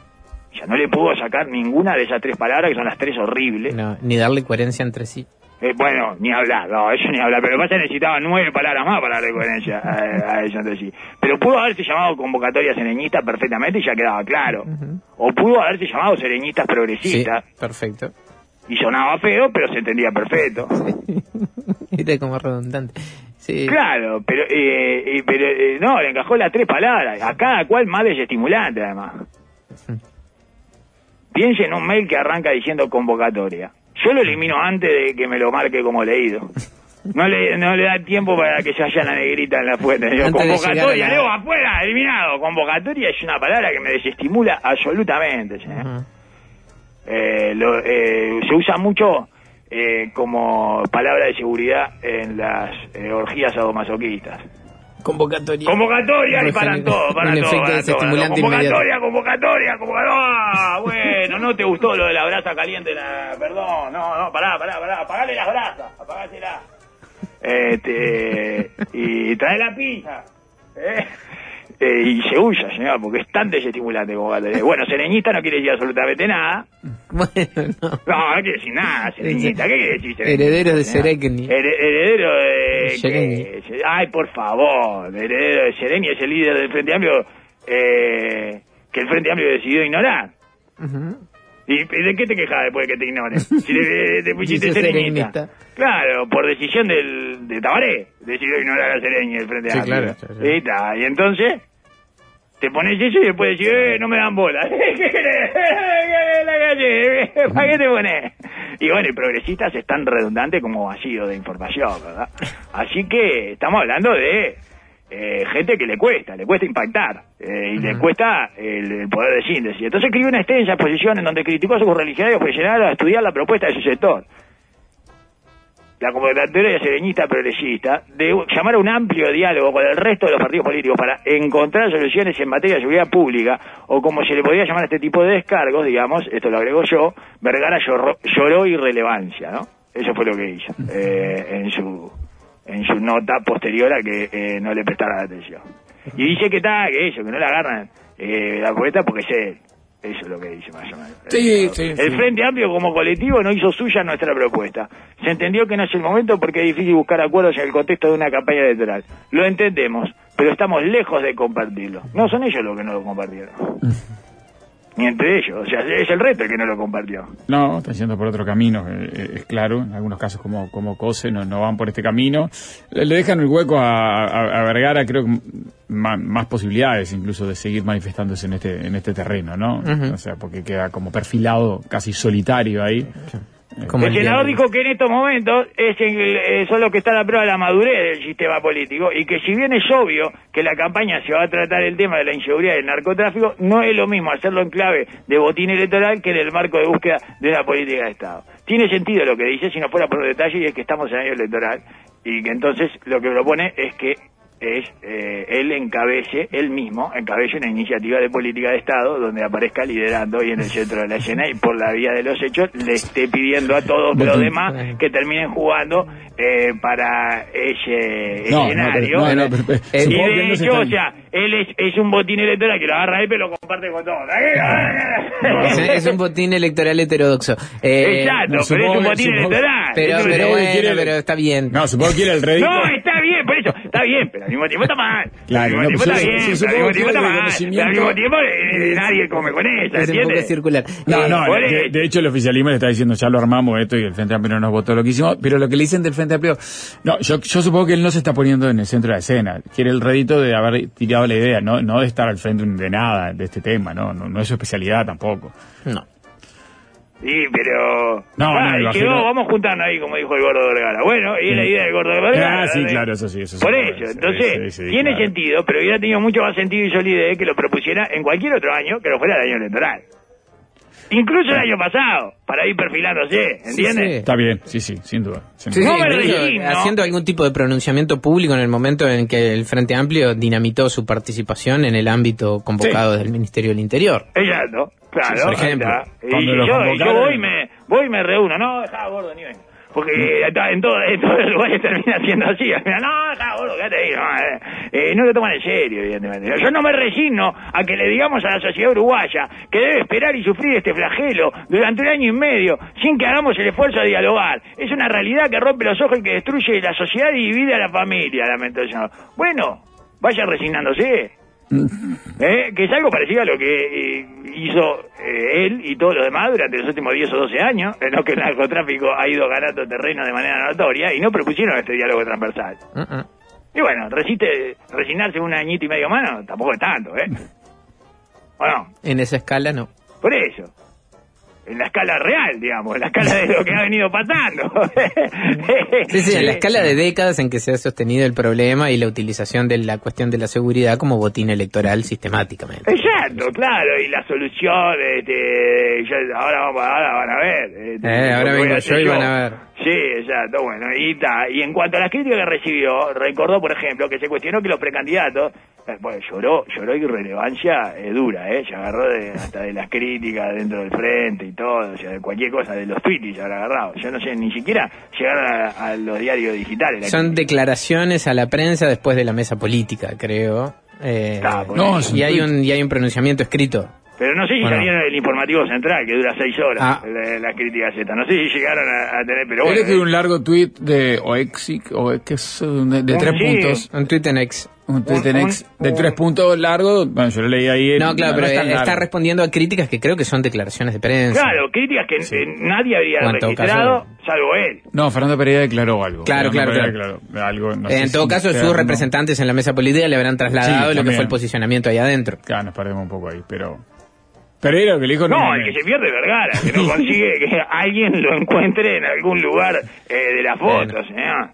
Ya no le pudo sacar ninguna de esas tres palabras, que son las tres horribles. No, ni darle coherencia entre sí. Eh, bueno, ni hablar, no, eso ni hablar. Pero lo que pasa necesitaba nueve palabras más para darle coherencia a, a eso entre sí. Pero pudo haberse llamado convocatoria sereñista perfectamente y ya quedaba claro. O pudo haberse llamado sereñistas Sí, progresistas perfecto. y sonaba feo, pero se entendía perfecto. [LAUGHS] Era como redundante. Sí. Claro, pero, eh, eh, pero no, le encajó las tres palabras. A cada cual más desestimulante, además. Piense en un mail que arranca diciendo convocatoria. Yo lo elimino antes de que me lo marque como leído. No le, no le da tiempo para que se haya la negrita en la fuente. Convocatoria, la- leo afuera, eliminado. Convocatoria es una palabra que me desestimula absolutamente. Eh, lo- eh, se usa mucho eh, como palabra de seguridad en las eh, orgías sadomasoquistas. Convocatoria. Convocatoria y efe- todo, paran un todo. efecto paran todo. Convocatoria, convocatoria, convocatoria. Ah, bueno, no te gustó lo de la brasa caliente, la... perdón, no, no, pará, pará, pará, apagale las brasas, apagáselas. Este, y trae la pizza. ¿eh? Eh, y se usa, señor, porque es tan desestimulante como Bueno, sereñista no quiere decir absolutamente nada. [LAUGHS] Bueno, no. No, no quiere decir nada, sereñista. ¿Qué quiere decir sereñista? Heredero de. Here- heredero de... Seregni. que- ay, por favor, heredero de Seregni es el líder del Frente Amplio eh, que el Frente Amplio decidió ignorar. ¿Y y de qué te quejas después de que te ignoren? Si te pusiste sereñista. Claro, por decisión del, de Tabaré, decidió ignorar a Sereñi el Frente Sí, Amplio. claro, sí. Y, está, y entonces, te pones eso y después decís, eh, no me dan bola. [LAUGHS] ¿Qué querés? [LAUGHS] ¿Qué la calle? [LAUGHS] ¿Para qué te pones? Y bueno, y progresistas es tan redundante como vacío de información, ¿verdad? Así que estamos hablando de eh, gente que le cuesta, le cuesta impactar eh, y le cuesta el, el poder de síntesis. Entonces escribió una extensa exposición en donde criticó a sus religionarios profesionales a estudiar la propuesta de su sector. La convocatoria sereñista progresista de llamar a un amplio diálogo con el resto de los partidos políticos para encontrar soluciones en materia de seguridad pública o como se le podía llamar a este tipo de descargos, digamos, esto lo agrego yo, Vergara lloró, lloró irrelevancia, ¿no? Eso fue lo que hizo eh, en su en su nota posterior a que eh, no le prestara atención. Y dice que está, que eso, que no le agarran eh, la poeta porque es él. Eso es lo que dice más o menos. Sí, sí, el sí. Frente Amplio como colectivo no hizo suya nuestra propuesta. Se entendió que no es el momento porque es difícil buscar acuerdos en el contexto de una campaña electoral. Lo entendemos, pero estamos lejos de compartirlo. No son ellos los que no lo compartieron. [LAUGHS] Ni entre ellos, o sea, es el resto el que no lo compartió. No, están yendo por otro camino, eh, eh, es claro. En algunos casos, como, como COSE, no, no van por este camino. Le, le dejan el hueco a, a- a Vergara, creo que más, posibilidades incluso de seguir manifestándose en este, en este terreno, ¿no? O sea, porque queda como perfilado, casi solitario ahí. Como el senador dijo que en estos momentos es el- eh, son los que están a prueba de la madurez del sistema político y que si bien es obvio que la campaña se va a tratar el tema de la inseguridad y el narcotráfico, no es lo mismo hacerlo en clave de botín electoral que en el marco de búsqueda de una política de Estado. Tiene sentido lo que dice si no fuera por un detalle y es que estamos en año electoral y que entonces lo que propone es que es eh, él encabece, él mismo encabece una iniciativa de política de Estado donde aparezca liderando y en el centro de la escena y por la vía de los hechos le esté pidiendo a todos los demás que terminen jugando eh, para ese No, no, escenario. pero- no, no, pero- pero- y de no hecho, está- o sea, él es, es un botín electoral que lo agarra él pero lo comparte con todos. Es, es un botín electoral heterodoxo. Eh, Exacto, no, pero es un supongo- botín supongo- electoral. Pero, bueno, quiere- pero está bien. No, supongo que quiere el rédito. No, está bien, por eso, está bien, pero al mismo tiempo está mal. Claro, al mismo no, tiempo pero está bien, al mismo tiempo está mal. al mismo tiempo eh, nadie come con ella, Es un poco circular. No, Eh, no, de, de hecho el oficialismo le está diciendo ya lo armamos esto y el Frente Amplio no nos votó lo que hicimos, pero lo que le dicen del Frente Amplio, no, yo, yo supongo que él no se está poniendo en el centro de la escena, quiere el rédito de haber tirado la idea, no, no de estar al frente de nada de este tema, no, no, no es su especialidad tampoco. No. Sí, pero... No, Ah, no, llegó, imagino. vamos juntando ahí, como dijo el gordo Vergara. Bueno, y es la idea del gordo Vergara. Ah, sí, claro, eso sí, eso sí. Por Sí, eso, entonces, sí, sí, tiene claro. sentido, pero hubiera tenido mucho más sentido y solidez que lo propusiera en cualquier otro año que no fuera el año electoral. Incluso el año pasado, para ir perfilándose, ¿entiendes? Sí, Está bien, sí, sí, sin duda. sin Sí, duda. No haciendo algún tipo de pronunciamiento público en el momento en que el Frente Amplio dinamitó su participación en el ámbito convocado del Ministerio del Interior. Exacto, claro. Sí, por ejemplo, Y yo, y yo convocaron- voy y me, voy y me reúno. No, dejá gordo, ni ven. Porque en, todo- en todos los lugares termina siendo así. [LAUGHS] No, dejá gordo, quédate ahí. No, eh. Eh, no lo toman en serio, evidentemente. Yo no me resigno a que le digamos a la sociedad uruguaya que debe esperar y sufrir este flagelo durante un año y medio sin que hagamos el esfuerzo de dialogar. Es una realidad que rompe los ojos y que destruye la sociedad y divide a la familia, lamento señor. Bueno, vaya resignándose. ¿Eh? que es algo parecido a lo que eh, hizo eh, él y todos los demás durante los últimos 10 o 12 años, en los que el narcotráfico ha ido ganando terreno de manera notoria y no propusieron este diálogo transversal. Uh -uh. Y bueno, resiste, resignarse un añito y medio mano, tampoco es tanto, ¿eh? [LAUGHS] ¿O no? En esa escala no. Por eso. En la escala real, digamos, en la escala de lo que ha venido pasando. [LAUGHS] Sí, sí, en la escala de décadas en que se ha sostenido el problema y la utilización de la cuestión de la seguridad como botín electoral sistemáticamente. Exacto, claro, y la solución, este, ya- ahora, vamos, ahora van a ver. este, Eh, ahora vengo yo y van a ver. Sí, exacto, bueno, y ta, y en cuanto a las críticas que recibió, recordó, por ejemplo, que se cuestionó que los precandidatos, eh, bueno, lloró, lloró irrelevancia eh, dura, ¿eh? Se agarró de, hasta de las críticas dentro del frente y todo, o sea, de cualquier cosa, de los tweets habrá agarrado. Yo no sé, ni siquiera llegar a, a los diarios digitales. Son declaraciones a la prensa después de la mesa política, creo. Eh, No, y hay un y hay un pronunciamiento escrito. Pero no sé si Bueno. salieron el informativo central, que dura seis horas, Ah. la- las críticas estas. No sé si llegaron a, a tener, pero Él bueno. escribió eh. un largo tweet de Oexic, o que es de, de tres Sí. puntos. Un tweet en ex. Un tweet en Un- ex de tres puntos largo. Bueno, yo lo leí ahí. No, claro, pero está largo. respondiendo a críticas que creo que son declaraciones de prensa. Claro, críticas que eh, nadie habría registrado, caso- salvo él. No, Fernando Pereira declaró algo. Claro, Fernando claro, Pereira declaró algo, no sé en si todo caso, sus representantes en la mesa política le habrán trasladado Sí, lo que fue el posicionamiento ahí adentro. Claro, nos perdemos un poco ahí, pero... Pereira lo que le dijo... No, el que se pierde es Vergara, que no [LAUGHS] consigue que alguien lo encuentre en algún lugar eh, de las fotos. ¿eh?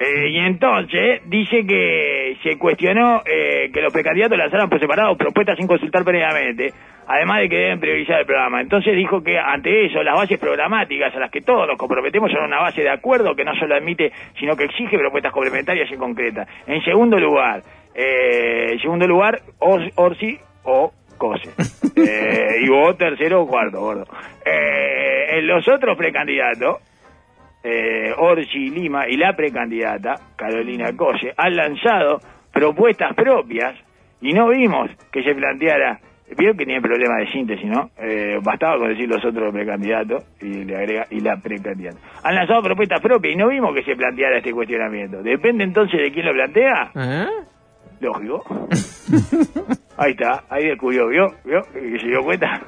Eh, y entonces dice que se cuestionó eh, que los precandidatos lanzaran por separado propuestas sin consultar previamente, además de que deben priorizar el programa. Entonces dijo que ante eso las bases programáticas a las que todos nos comprometemos son una base de acuerdo que no solo admite, sino que exige propuestas complementarias y concretas. En segundo lugar, eh, en segundo lugar, Or- Orsi o Cose. [LAUGHS] Y vos tercero o cuarto, gordo. Los otros precandidatos, eh, Orsi Lima y la precandidata, Carolina Cose, han lanzado propuestas propias y no vimos que se planteara. Vieron que tiene problema de síntesis, ¿no? Eh, bastaba con decir los otros precandidatos y le agrega y la precandidata. Han lanzado propuestas propias y no vimos que se planteara este cuestionamiento. Depende entonces de quién lo plantea. ¿Ah? Lógico. [LAUGHS] ahí está, ahí descubrió, ¿vio? ¿Vio? Que se dio cuenta.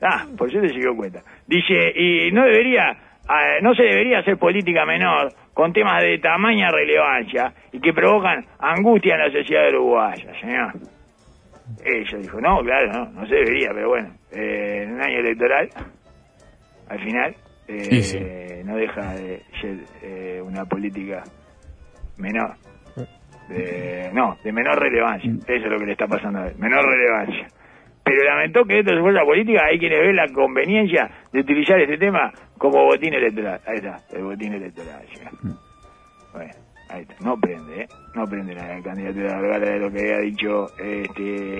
Ah, por suerte se dio cuenta. Dice, y no debería, ah, no se debería hacer política menor con temas de tamaña relevancia y que provocan angustia en la sociedad uruguaya, señor. Ella dijo, no, claro, no, no se debería, pero bueno, eh, en un año electoral, al final, eh, Sí, sí. no deja de ser eh, una política menor. De, no, de menor relevancia. Eso es lo que le está pasando a él, menor relevancia. Pero lamentó que dentro de su fuerza política hay quienes ven la conveniencia de utilizar este tema como botín electoral. Ahí está, el botín electoral. Bueno, ahí está. No prende, ¿eh? No prende la candidatura de de lo que había dicho este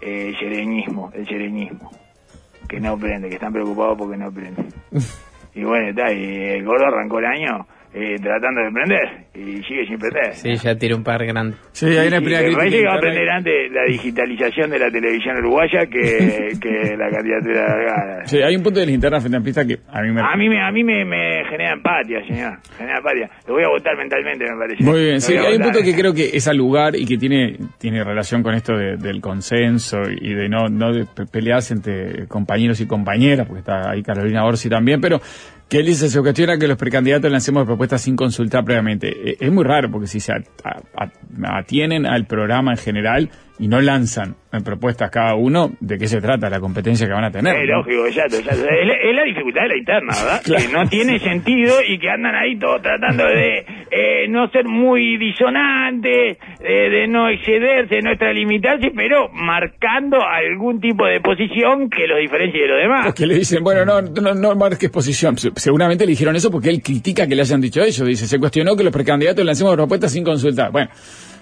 eh, el sereñismo, el sereñismo. Que no prende, que están preocupados porque no prende. [LAUGHS] Y bueno, está, y el gordo arrancó el año eh, tratando de prender y sigue sin prender. Sí, ya tiró un par grande. Sí, hay una primera me parece que va a aprender antes la digitalización de la televisión uruguaya que, [LAUGHS] que la candidatura. Sí, hay un punto de la interna frente amplista que a mí me... A mí, me, a mí me, me genera empatía, señor. Genera empatía. Lo voy a votar mentalmente, me parece. Muy bien, Lo sí, a hay un punto que creo que es al lugar y que tiene, tiene relación con esto de- del consenso y de no, no de pe- pelearse entre compañeros y compañeras, porque está ahí Carolina Orsi también, pero que él dice, se cuestiona que los precandidatos lancemos propuestas sin consultar previamente. Eh, Es muy raro, porque si se atienen al programa en general y no lanzan eh, propuestas cada uno, ¿de qué se trata la competencia que van a tener? Es no? lógico, exacto, exacto. Es, la- es la dificultad de la interna, ¿verdad? [LAUGHS] Claro. Que no tiene sentido y que andan ahí todos tratando de eh, no ser muy disonantes, eh, de no excederse, de no extralimitarse, pero marcando algún tipo de posición que los diferencie de los demás. Porque le dicen, bueno, no, no, no marques posición. Se- Seguramente le dijeron eso porque él critica que le hayan dicho eso. Dice, se cuestionó que los precandidatos lancemos propuestas sin consultar. Bueno,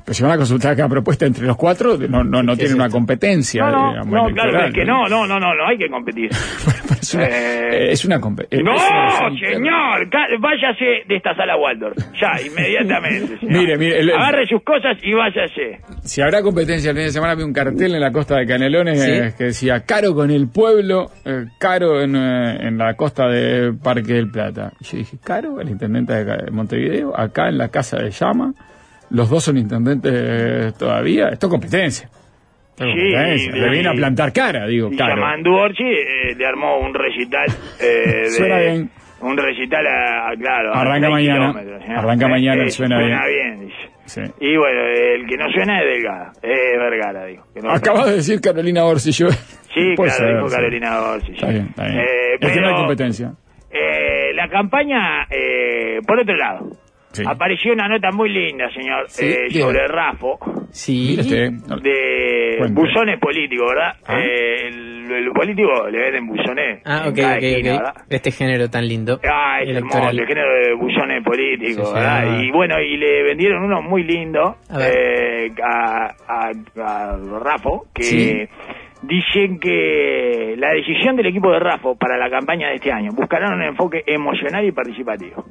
pero si van a consultar cada propuesta entre los cuatro, no, no, no tienen una competencia. No, no, digamos, no, claro, es que no, no, no, no, no hay que competir. [LAUGHS] es una, Eh, es una compe- es No, señor, váyase de esta sala Waldorf, ya, [LAUGHS] inmediatamente. Mire, mire, el- Agarre sus cosas y váyase. Si habrá competencia el fin de semana, vi un cartel en la costa de Canelones ¿Sí? eh, que decía caro con el pueblo, eh, caro en, eh, en la costa de Parque del Plata. Y yo dije, caro, el intendente de Montevideo, acá en la casa de Llama, los dos son intendentes eh, todavía, esto es competencia. Esto es Sí, competencia. y- Le viene a plantar cara, digo, Y. Yamandu Orsi eh, le armó un recital. Eh, [LAUGHS] de, Suena bien. Un recital, a, a- claro. Arranca mañana. ¿no? Arranca mañana, Eh, suena bien. dice. Sí. Y bueno, el que no suena es Delgado, es Vergara, digo. no Acabas de decir Carolina Orsi, yo... Sí, [LAUGHS] claro, dijo. Carolina Orsi. Está bien, está bien. Eh, es que no hay competencia. eh, la campaña, eh, por otro lado, Sí. apareció una nota muy linda, señor, Sí, eh, sobre Rafo, Sí. De Cuente. buzones políticos, ¿verdad? Ah. Eh, el, el político le venden buzones. Ah, ok, ok, esquina, ok. ¿verdad? Este género tan lindo. Ah, es hermoso, el género de buzones políticos, Sí, sí, ¿verdad? ah. Y bueno, y le vendieron uno muy lindo A eh, a, a, a Rafo, que Sí. dicen que la decisión del equipo de Rafo para la campaña de este año buscarán un enfoque emocional y participativo.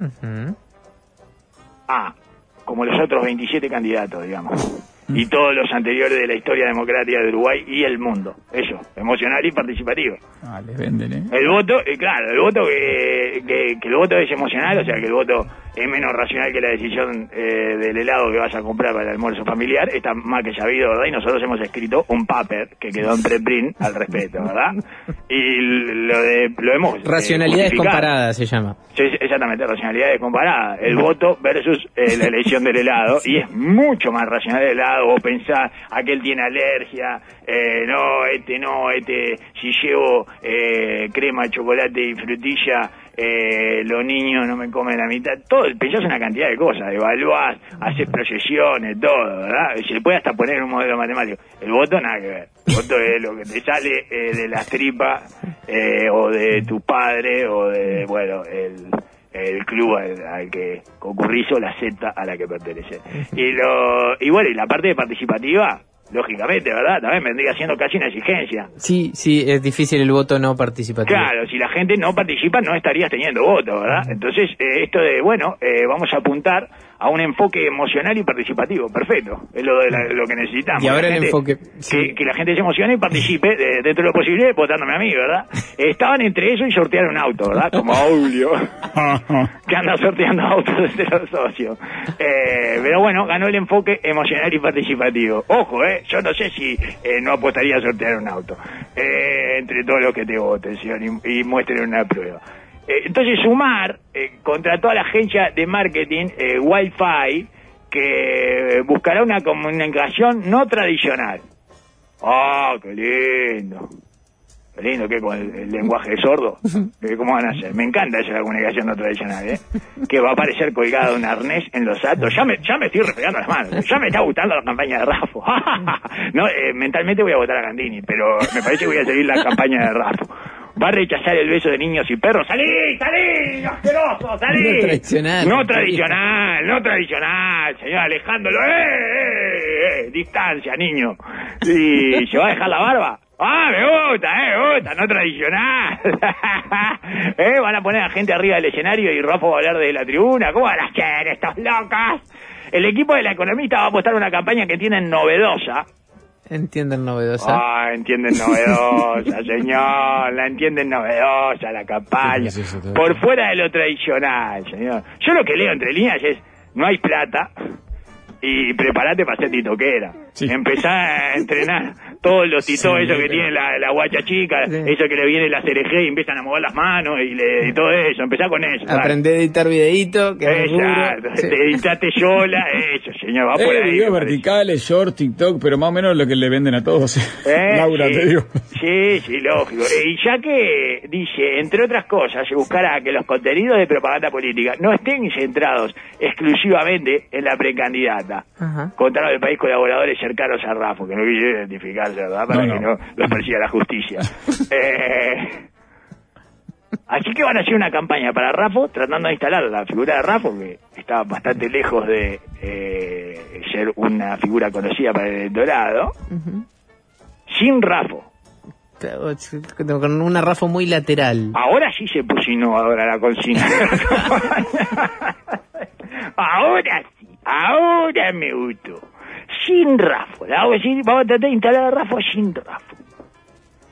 Ujú. Ah, como los otros 27 candidatos, digamos. Y todos los anteriores de la historia democrática de Uruguay y el mundo. Eso, emocional y participativo. Ah, les venden, ¿eh? El voto, eh, claro, el voto que, que, que el voto es emocional, o sea que el voto es menos racional que la decisión eh, del helado que vas a comprar para el almuerzo familiar, está más que sabido, ¿verdad? Y nosotros hemos escrito un paper que quedó en preprint al respecto, ¿verdad? Y lo de lo hemos eh, Racionalidades comparadas se llama. Sí, sí, exactamente, racionalidades comparadas. El voto versus eh, la elección del helado. Y es mucho más racional el helado. Vos pensás, aquel tiene alergia, eh, no, este no, este, si llevo eh, crema, chocolate y frutilla, eh, los niños no me comen la mitad, todo, pensás una cantidad de cosas, evaluás, haces proyecciones, todo, ¿verdad? Se puede hasta poner un modelo matemático. El voto nada que ver. El voto es lo que te sale eh, de las tripas, eh, o de tu padre, o de, bueno, el el club al, al que concurrís o la secta a la que pertenece. Y lo y bueno, y la parte participativa, lógicamente, ¿verdad? También vendría siendo casi una exigencia. Sí, sí, es difícil el voto no participativo. Claro, si la gente no participa no estarías teniendo voto, ¿verdad? Entonces, eh, esto de, bueno, eh, vamos a apuntar a un enfoque emocional y participativo, perfecto, es lo, de la- lo que necesitamos. Y ahora el enfoque, Que, la gente se emocione y participe de- dentro de lo posible votándome a mí, ¿verdad? Estaban entre eso y sortear un auto, ¿verdad? Como Aulio. [LAUGHS] que anda sorteando autos entre los socios. Eh, pero bueno, ganó el enfoque emocional y participativo. Ojo, eh, yo no sé si eh, no apostaría a sortear un auto eh, entre todos los que te voten señor, y, y muestren una prueba. Eh, entonces, Sumar eh, contrató a la agencia de marketing eh, Wi-Fi que buscará una comunicación no tradicional. ¡Ah, qué lindo! Qué lindo, que con el, el lenguaje sordo. [LAUGHS] Eh, ¿Cómo van a hacer? Me encanta esa comunicación no tradicional, ¿eh? Que va a aparecer colgado un arnés en los actos. Ya me, ya me estoy refregando las manos. Ya me está gustando la campaña de Rafo. [LAUGHS] no, eh, mentalmente voy a votar a Gandini, pero me parece que voy a seguir la campaña de Rafo. Va a rechazar el beso de niños y perros. ¡Salí! ¡Salí! ¡Asqueroso! ¡Salí! No tradicional. No tradicional, no tradicional, señor Alejandro. ¡Eh, eh, eh! Distancia, niño. ¿Y se va a dejar la barba? Ah, me gusta, eh, me gusta, no tradicional. [LAUGHS] eh, van a poner a gente arriba del escenario y Rafa va a hablar de la tribuna. ¿Cómo van a hacer estos locos? El equipo de la economista va a apostar una campaña que tienen novedosa. Entienden novedosa. Ah, entienden novedosa, [LAUGHS] señor. La entienden novedosa, la campaña. Sí, sí, sí, sí. Por fuera de lo tradicional, señor. Yo lo que leo entre líneas es, no hay plata y prepárate para ser titoquera. Sí. Empezá a entrenar todos los titos, Sí, esos que pero- tienen la, la guacha chica, Sí. eso que le viene la CRG y empiezan a mover las manos y, le- y todo eso. Empezá con eso. dale. Aprendí a editar videito, que Exacto, te editate sola, eso, señor, va por Eh, ahí. videos me parece. verticales, short, TikTok, pero más o menos lo que le venden a todos. [LAUGHS] Eh, Laura, sí, te digo. Sí, sí, lógico. Y ya que dice, entre otras cosas, se buscará que los contenidos de propaganda política no estén centrados exclusivamente en la precandidata. Ajá. Contaron el país colaboradores cercanos a Rafo, que no quise identificarse, ¿verdad? Para No, que no. no los persiga la justicia. [LAUGHS] eh, Así que van a hacer una campaña para Rafo, tratando de instalar la figura de Rafo, que está bastante lejos de eh, ser una figura conocida para el electorado, sin Rafo. Con una rafa muy lateral. Ahora sí se puso innovadora la consigna. [LAUGHS] [LAUGHS] ahora sí, ahora me gustó. Sin Rafo, la vamos a, decir, vamos a tratar de instalar a Rafo sin Rafo.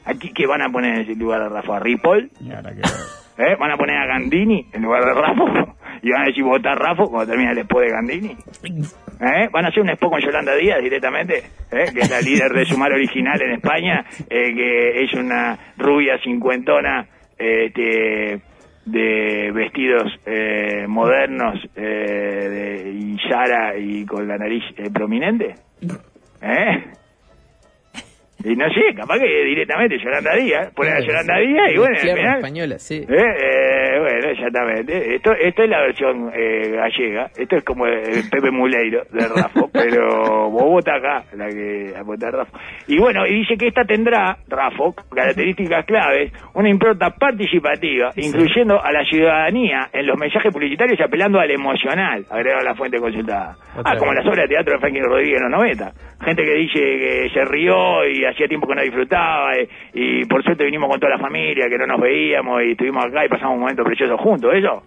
Aquí que van a poner en ese lugar a Ripoll, ahora que- [LAUGHS] ¿eh? van a poner a Gandini en lugar de Rafo, [LAUGHS] y van a decir votar Rafo cuando termine el expo de Gandini. ¿Eh? Van a hacer un expo con Yolanda Díaz directamente, ¿eh? que es la líder de Sumar original en España, eh, que es una rubia cincuentona este, de vestidos eh, modernos eh, de, y Sara y con la nariz eh, prominente. ¿Eh? Y no sé, capaz que directamente Yolanda Díaz, poner a Yolanda Díaz y bueno, al final- española, sí. eh, eh, bueno, exactamente. Esto, esto es la versión eh, gallega. Esto es como el Pepe Muleiro de Rafo, [LAUGHS] pero vos acá, la que la vota Rafo. Y bueno, y dice que esta tendrá, Rafo, características claves, una impronta participativa, incluyendo a la ciudadanía en los mensajes publicitarios y apelando al emocional, agregó la fuente consultada. Otra ah, como las obras de teatro de Frankie Rodríguez en los 90. Gente que dice que se rió y hacía tiempo que no disfrutaba eh, y, por suerte vinimos con toda la familia, que no nos veíamos y estuvimos acá y pasamos un momento precioso juntos, ¿eso?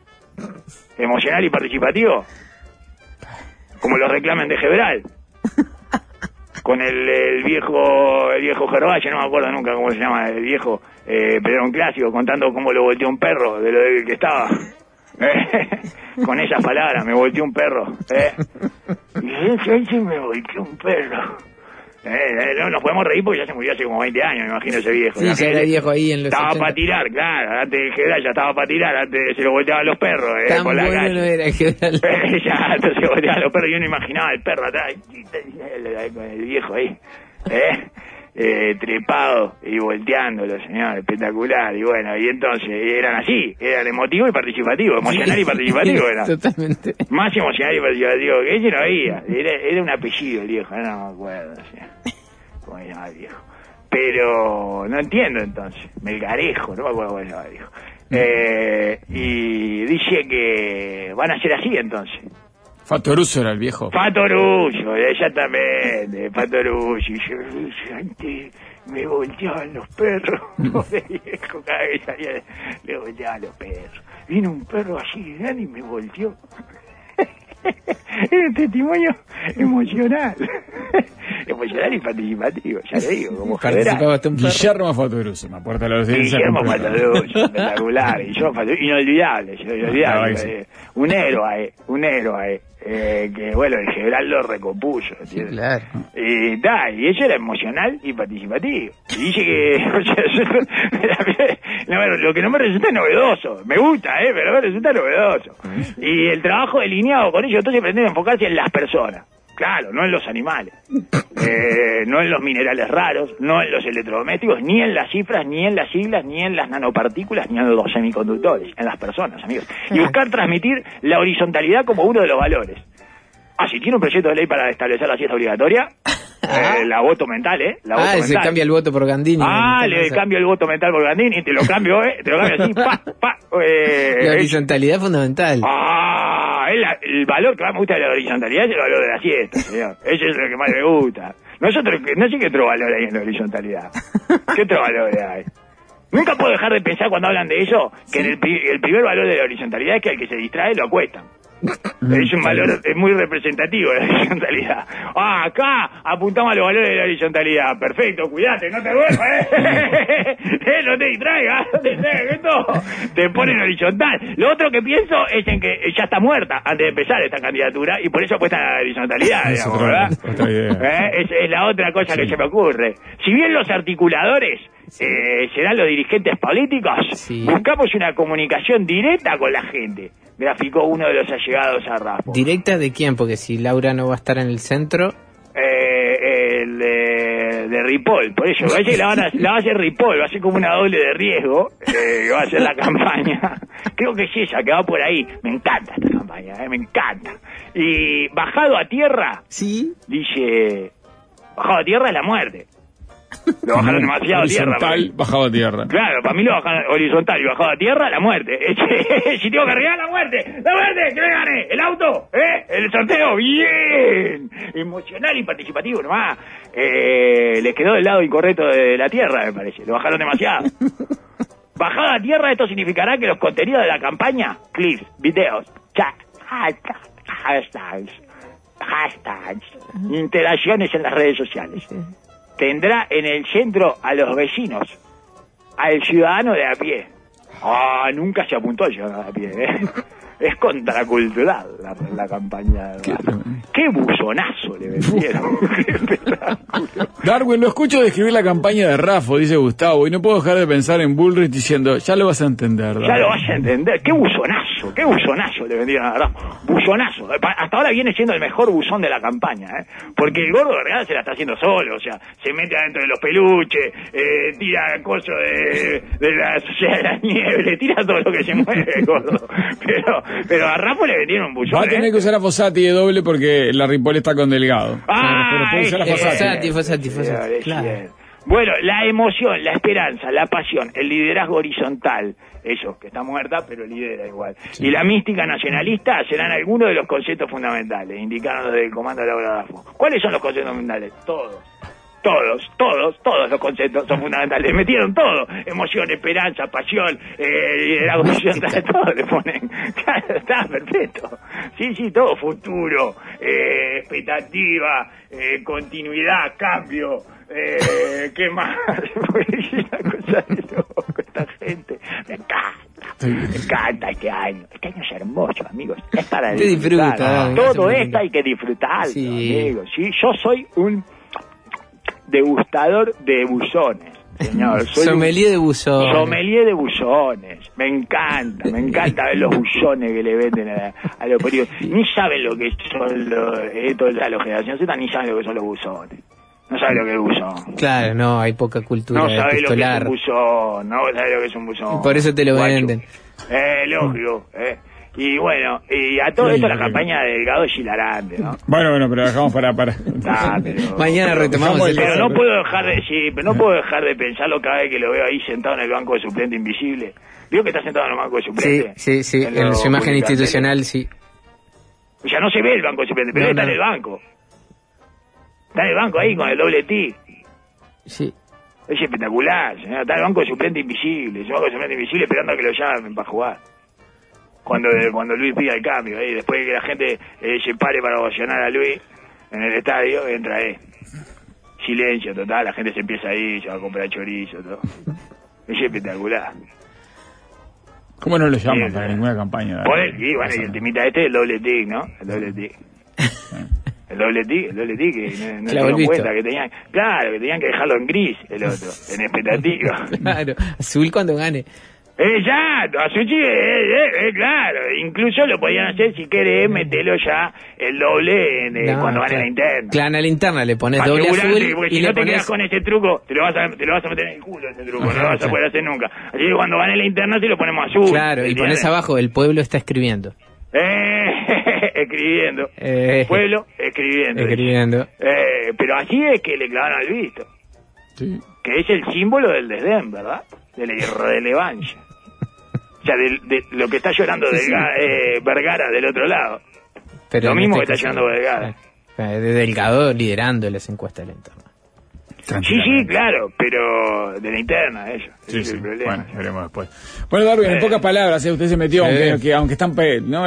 Emocional y participativo. Como lo reclamen de Gebral. Con el, el viejo el viejo Gervalle, no me acuerdo nunca cómo se llama el viejo, eh, pero era un clásico, contando cómo lo volteó un perro de lo débil que estaba. Eh, [LAUGHS] Con esas palabras, me volteó un perro. Eh. [LAUGHS] Y ese sí me volteó un perro. Eh, eh, no nos podemos reír porque ya se murió hace como 20 años, me imagino ese viejo. Sí, ya era viejo ahí en los Estaba 80. para tirar, claro. Antes de Gebral ya estaba para tirar, antes se lo volteaban los perros. Eh, Tan por la bueno calle. no era Gebral. [LAUGHS] Eh, ya, entonces volteaban los perros y uno imaginaba el perro atrás, con el viejo ahí. ¿eh? Eh, trepado y volteándolo, señor, espectacular. Y bueno, y entonces eran así, eran emotivos y participativos, emocional y participativo era. Totalmente. Más emocional y participativo que ese no había. Era, era un apellido el viejo, no me acuerdo. o sea, ¿Cómo se llama el viejo? Pero no entiendo entonces. Melgarejo, no me acuerdo cómo se llama el viejo. Eh, y dice que van a ser así entonces. Fatoruso era el viejo. Fatorullo, exactamente, Fatorullo. Y antes me volteaban los perros. Pobre viejo, cada vez salía le volteaban los perros. Vino un perro así grande y me volteó. [LAUGHS] Era un testimonio emocional. [LAUGHS] emocional y participativo, ya le digo, [LAUGHS] como. Participaba hasta un. Guillermo Fatoruso, me aporta la audiencia. Guillermo. Fatoruso, [LAUGHS] espectacular. Y yo, Fatoruso, inolvidable, yo, inolvidable. Ah, sí. eh, un héroe, un héroe. Eh, que bueno, el general lo recompuso. Sí, claro. Y, da, y eso era emocional y participativo. Y dice que, [LAUGHS] o sea, yo- no, lo que no me resulta es novedoso. Me gusta, ¿eh? Pero no me resulta novedoso. Y el trabajo delineado con ellos, entonces pretende enfocarse en las personas. Claro, no en los animales. Eh, no en los minerales raros, no en los electrodomésticos, ni en las cifras, ni en las siglas, ni en las nanopartículas, ni en los semiconductores, en las personas, amigos. Y buscar transmitir la horizontalidad como uno de los valores. Ah, si tiene un proyecto de ley para establecer la siesta obligatoria, eh, la voto mental, ¿eh? La voto Ah, se mental. cambia el voto por Gandini. Ah, le cambio el voto mental por Gandini, te lo [LAUGHS] cambio, ¿eh? Te lo cambio así, pa, pa. Eh, La es- horizontalidad fundamental. Ah, es la- el valor que más me gusta de la horizontalidad es el valor de la siesta, señor. Ese es lo que más me gusta. Nosotros, no sé qué otro valor hay en la horizontalidad. ¿Qué otro valor hay? Nunca puedo dejar de pensar cuando hablan de eso, que en el, el primer valor de la horizontalidad es que al que se distrae lo acuestan. Es un valor es muy representativo de la horizontalidad. Ah, acá apuntamos a los valores de la horizontalidad. Perfecto, cuídate, no te duermas, ¿eh? [LAUGHS] Eh, No te distraigas, no te distraigas, esto te pone en horizontal. Lo otro que pienso es en que ya está muerta antes de empezar esta candidatura y por eso apuesta a la horizontalidad, digamos, ¿verdad? ¿Eh? Es, es la otra cosa que se me ocurre. Si bien los articuladores eh, serán los dirigentes políticos, Sí. buscamos una comunicación directa con la gente, graficó uno de los allegados a Raspo. ¿Directa de quién? Porque si Laura no va a estar en el centro, Eh, el de, de Ripoll, por eso, la, van a, la va a hacer Ripoll, va a ser como una doble de riesgo, eh, va a hacer la [LAUGHS] campaña. Creo que es ella, que va por ahí. Me encanta esta campaña, eh, me encanta. Y bajado a tierra, sí. dice, bajado a tierra es la muerte. Lo bajaron demasiado a tierra. Horizontal, bajado a tierra. Claro, para mí lo bajan horizontal y bajado a tierra, la muerte. [LAUGHS] si tengo que arriesgar, la muerte. ¡La muerte! ¿Qué me gane? ¿El auto? ¿Eh? ¿El sorteo? ¡Bien! Emocional y participativo nomás. Eh, les quedó del lado incorrecto de la tierra, me parece. Lo bajaron demasiado. [LAUGHS] Bajada a tierra, esto significará que los contenidos de la campaña, clips, videos, chat, hashtags, hashtags, hashtags, interacciones en las redes sociales, tendrá en el centro a los vecinos, al ciudadano de a pie. Ah, nunca se apuntó al ciudadano de a pie, ¿eh? [LAUGHS] Es contracultural la, la campaña. de Rafa. Qué buzonazo le vendieron. [LAUGHS] Qué. Darwin, lo escucho describir la campaña de Rafo, dice Gustavo, y no puedo dejar de pensar en Bullrich diciendo, ya lo vas a entender. Ya Darwin". lo vas a entender. Qué buzonazo, qué buzonazo le vendieron a Rafa. Buzonazo. Hasta ahora viene siendo el mejor buzón de la campaña, ¿eh? Porque el gordo de verdad se la está haciendo solo. O sea, se mete adentro de los peluches, eh, tira cosas de, de la de la nieve, tira todo lo que se mueve el [LAUGHS] gordo. Pero, pero a Rafa le vendieron un buzón. Va a tener ¿eh? que usar a Fossati de doble porque la Ripoll está con Delgado. Ah, pero puede usar a Fossati. Fossati, Fossati, Fossati, claro. Bueno, la emoción, la esperanza, la pasión, el liderazgo horizontal, eso, que está muerta, pero lidera igual. Y la mística nacionalista serán algunos de los conceptos fundamentales, indicaron desde el comando de Laura Dafo. ¿Cuáles son los conceptos fundamentales? Todos. Todos, todos, todos los conceptos son fundamentales. Metieron todo. Emoción, esperanza, pasión, eh, liderazgo horizontal, todo le ponen. [LAUGHS] Claro, está perfecto. Sí, sí, todo futuro, eh, expectativa, eh, continuidad, cambio. Eh, ¿Qué más? [LAUGHS] Una cosa de loco esta gente. Me encanta. Me encanta este año. Este año es hermoso, amigos. Es para disfrutar. disfruta. Todo Es esto hay que disfrutarlo, Sí. amigos. Sí, yo soy un degustador de buzones, señor. Soy un Sommelier de buzón. sommelier de buzones. Me encanta, me encanta ver los buzones que le venden a, a los periodistas. Ni saben lo que son los, eh, toda la generación Z, ni saben lo que son los buzones. No sabe lo que es buzón. Claro, no, hay poca cultura No sabe lo que es un buzón. No sabe lo que es un buzón. Por eso te lo Guacho. venden. Eh, lógico. Eh. Y bueno, y a todo esto la campaña de Delgado es hilarante, ¿no? Bueno, bueno, pero dejamos para... para. Ah, pero- [LAUGHS] Mañana retomamos el Pero tema. no puedo dejar de sí, pero no puedo dejar de pensarlo cada vez que lo veo ahí sentado en el banco de suplente invisible. ¿Vio que está sentado en el banco de Sí, suplente? sí, sí, En en los su imagen institucional, sí. O sea, no se ve el banco de suplente, pero No, está no. en el banco. Está en el banco ahí con el doble T. Sí. Es espectacular, señor. Está en el banco de suplente invisible. Es un banco de suplente invisible esperando a que lo llamen para jugar. Cuando, cuando Luis pida el cambio, ahí después de que la gente eh, se pare para ovacionar a Luis en el estadio, entra él. Silencio total, la gente se empieza ahí, se va a comprar chorizo, todo. Es espectacular. ¿Cómo no lo llaman Sí, para sí. ninguna campaña? Poner, y bueno, y el temita este, el doble tic, ¿no? El doble tic. El doble tic, el doble tic, que no, no se Claro, cuenta que tenían, claro, que tenían que dejarlo en gris, el otro, en [LAUGHS] expectativa. Claro, azul cuando gane. Exacto, Asuchi, eh, eh, eh, claro, incluso lo podían hacer si querés, metelo ya el doble en, eh, No, cuando van en claro. la interna. Claro, en la linterna le pones doble Asegurate, azul porque y si le no te pones... quedas con ese truco, te lo, vas a, te lo vas a meter en el culo ese truco, no lo vas a claro. poder hacer nunca. Así que cuando van en la interna te lo ponemos azul. Claro, y ¿entiendes? pones abajo, el pueblo está escribiendo. Eh, [LAUGHS] escribiendo. Eh. Pueblo, escribiendo. Escribiendo. Eh, pero así es que le clavaron al visto. Sí. Que es el símbolo del desdén, ¿verdad? De la irrelevancia. O sea, de, de lo que está llorando Delga- eh, Vergara del otro lado. Pero Lo mismo este que está caso- llevando Vergara. Eh, De Delgado liderando las encuestas de la interna. Sí, sí, claro, pero de la interna, eso. Sí, es sí. el problema. Bueno, veremos después. Bueno, Darwin, en Eh. pocas palabras, ¿eh? usted se metió, Sí. aunque, que- aunque están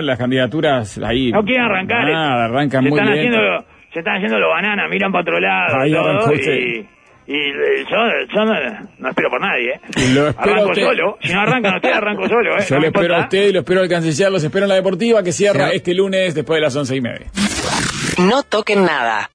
las candidaturas ahí. No quieren arrancar. Nada, arrancan se muy están bien. haciendo, Se están haciendo los bananas, miran para otro lado. Ahí todo, arrancó y, usted. Y eh, yo, yo no, no espero por nadie, ¿eh? Lo espero Arranco solo. Si no arrancan ustedes, [LAUGHS] arranco solo, ¿eh? Yo No le me espero a usted y lo espero al canciller, los espero en la deportiva que cierra Sí. este lunes después de las once y media. No toquen nada.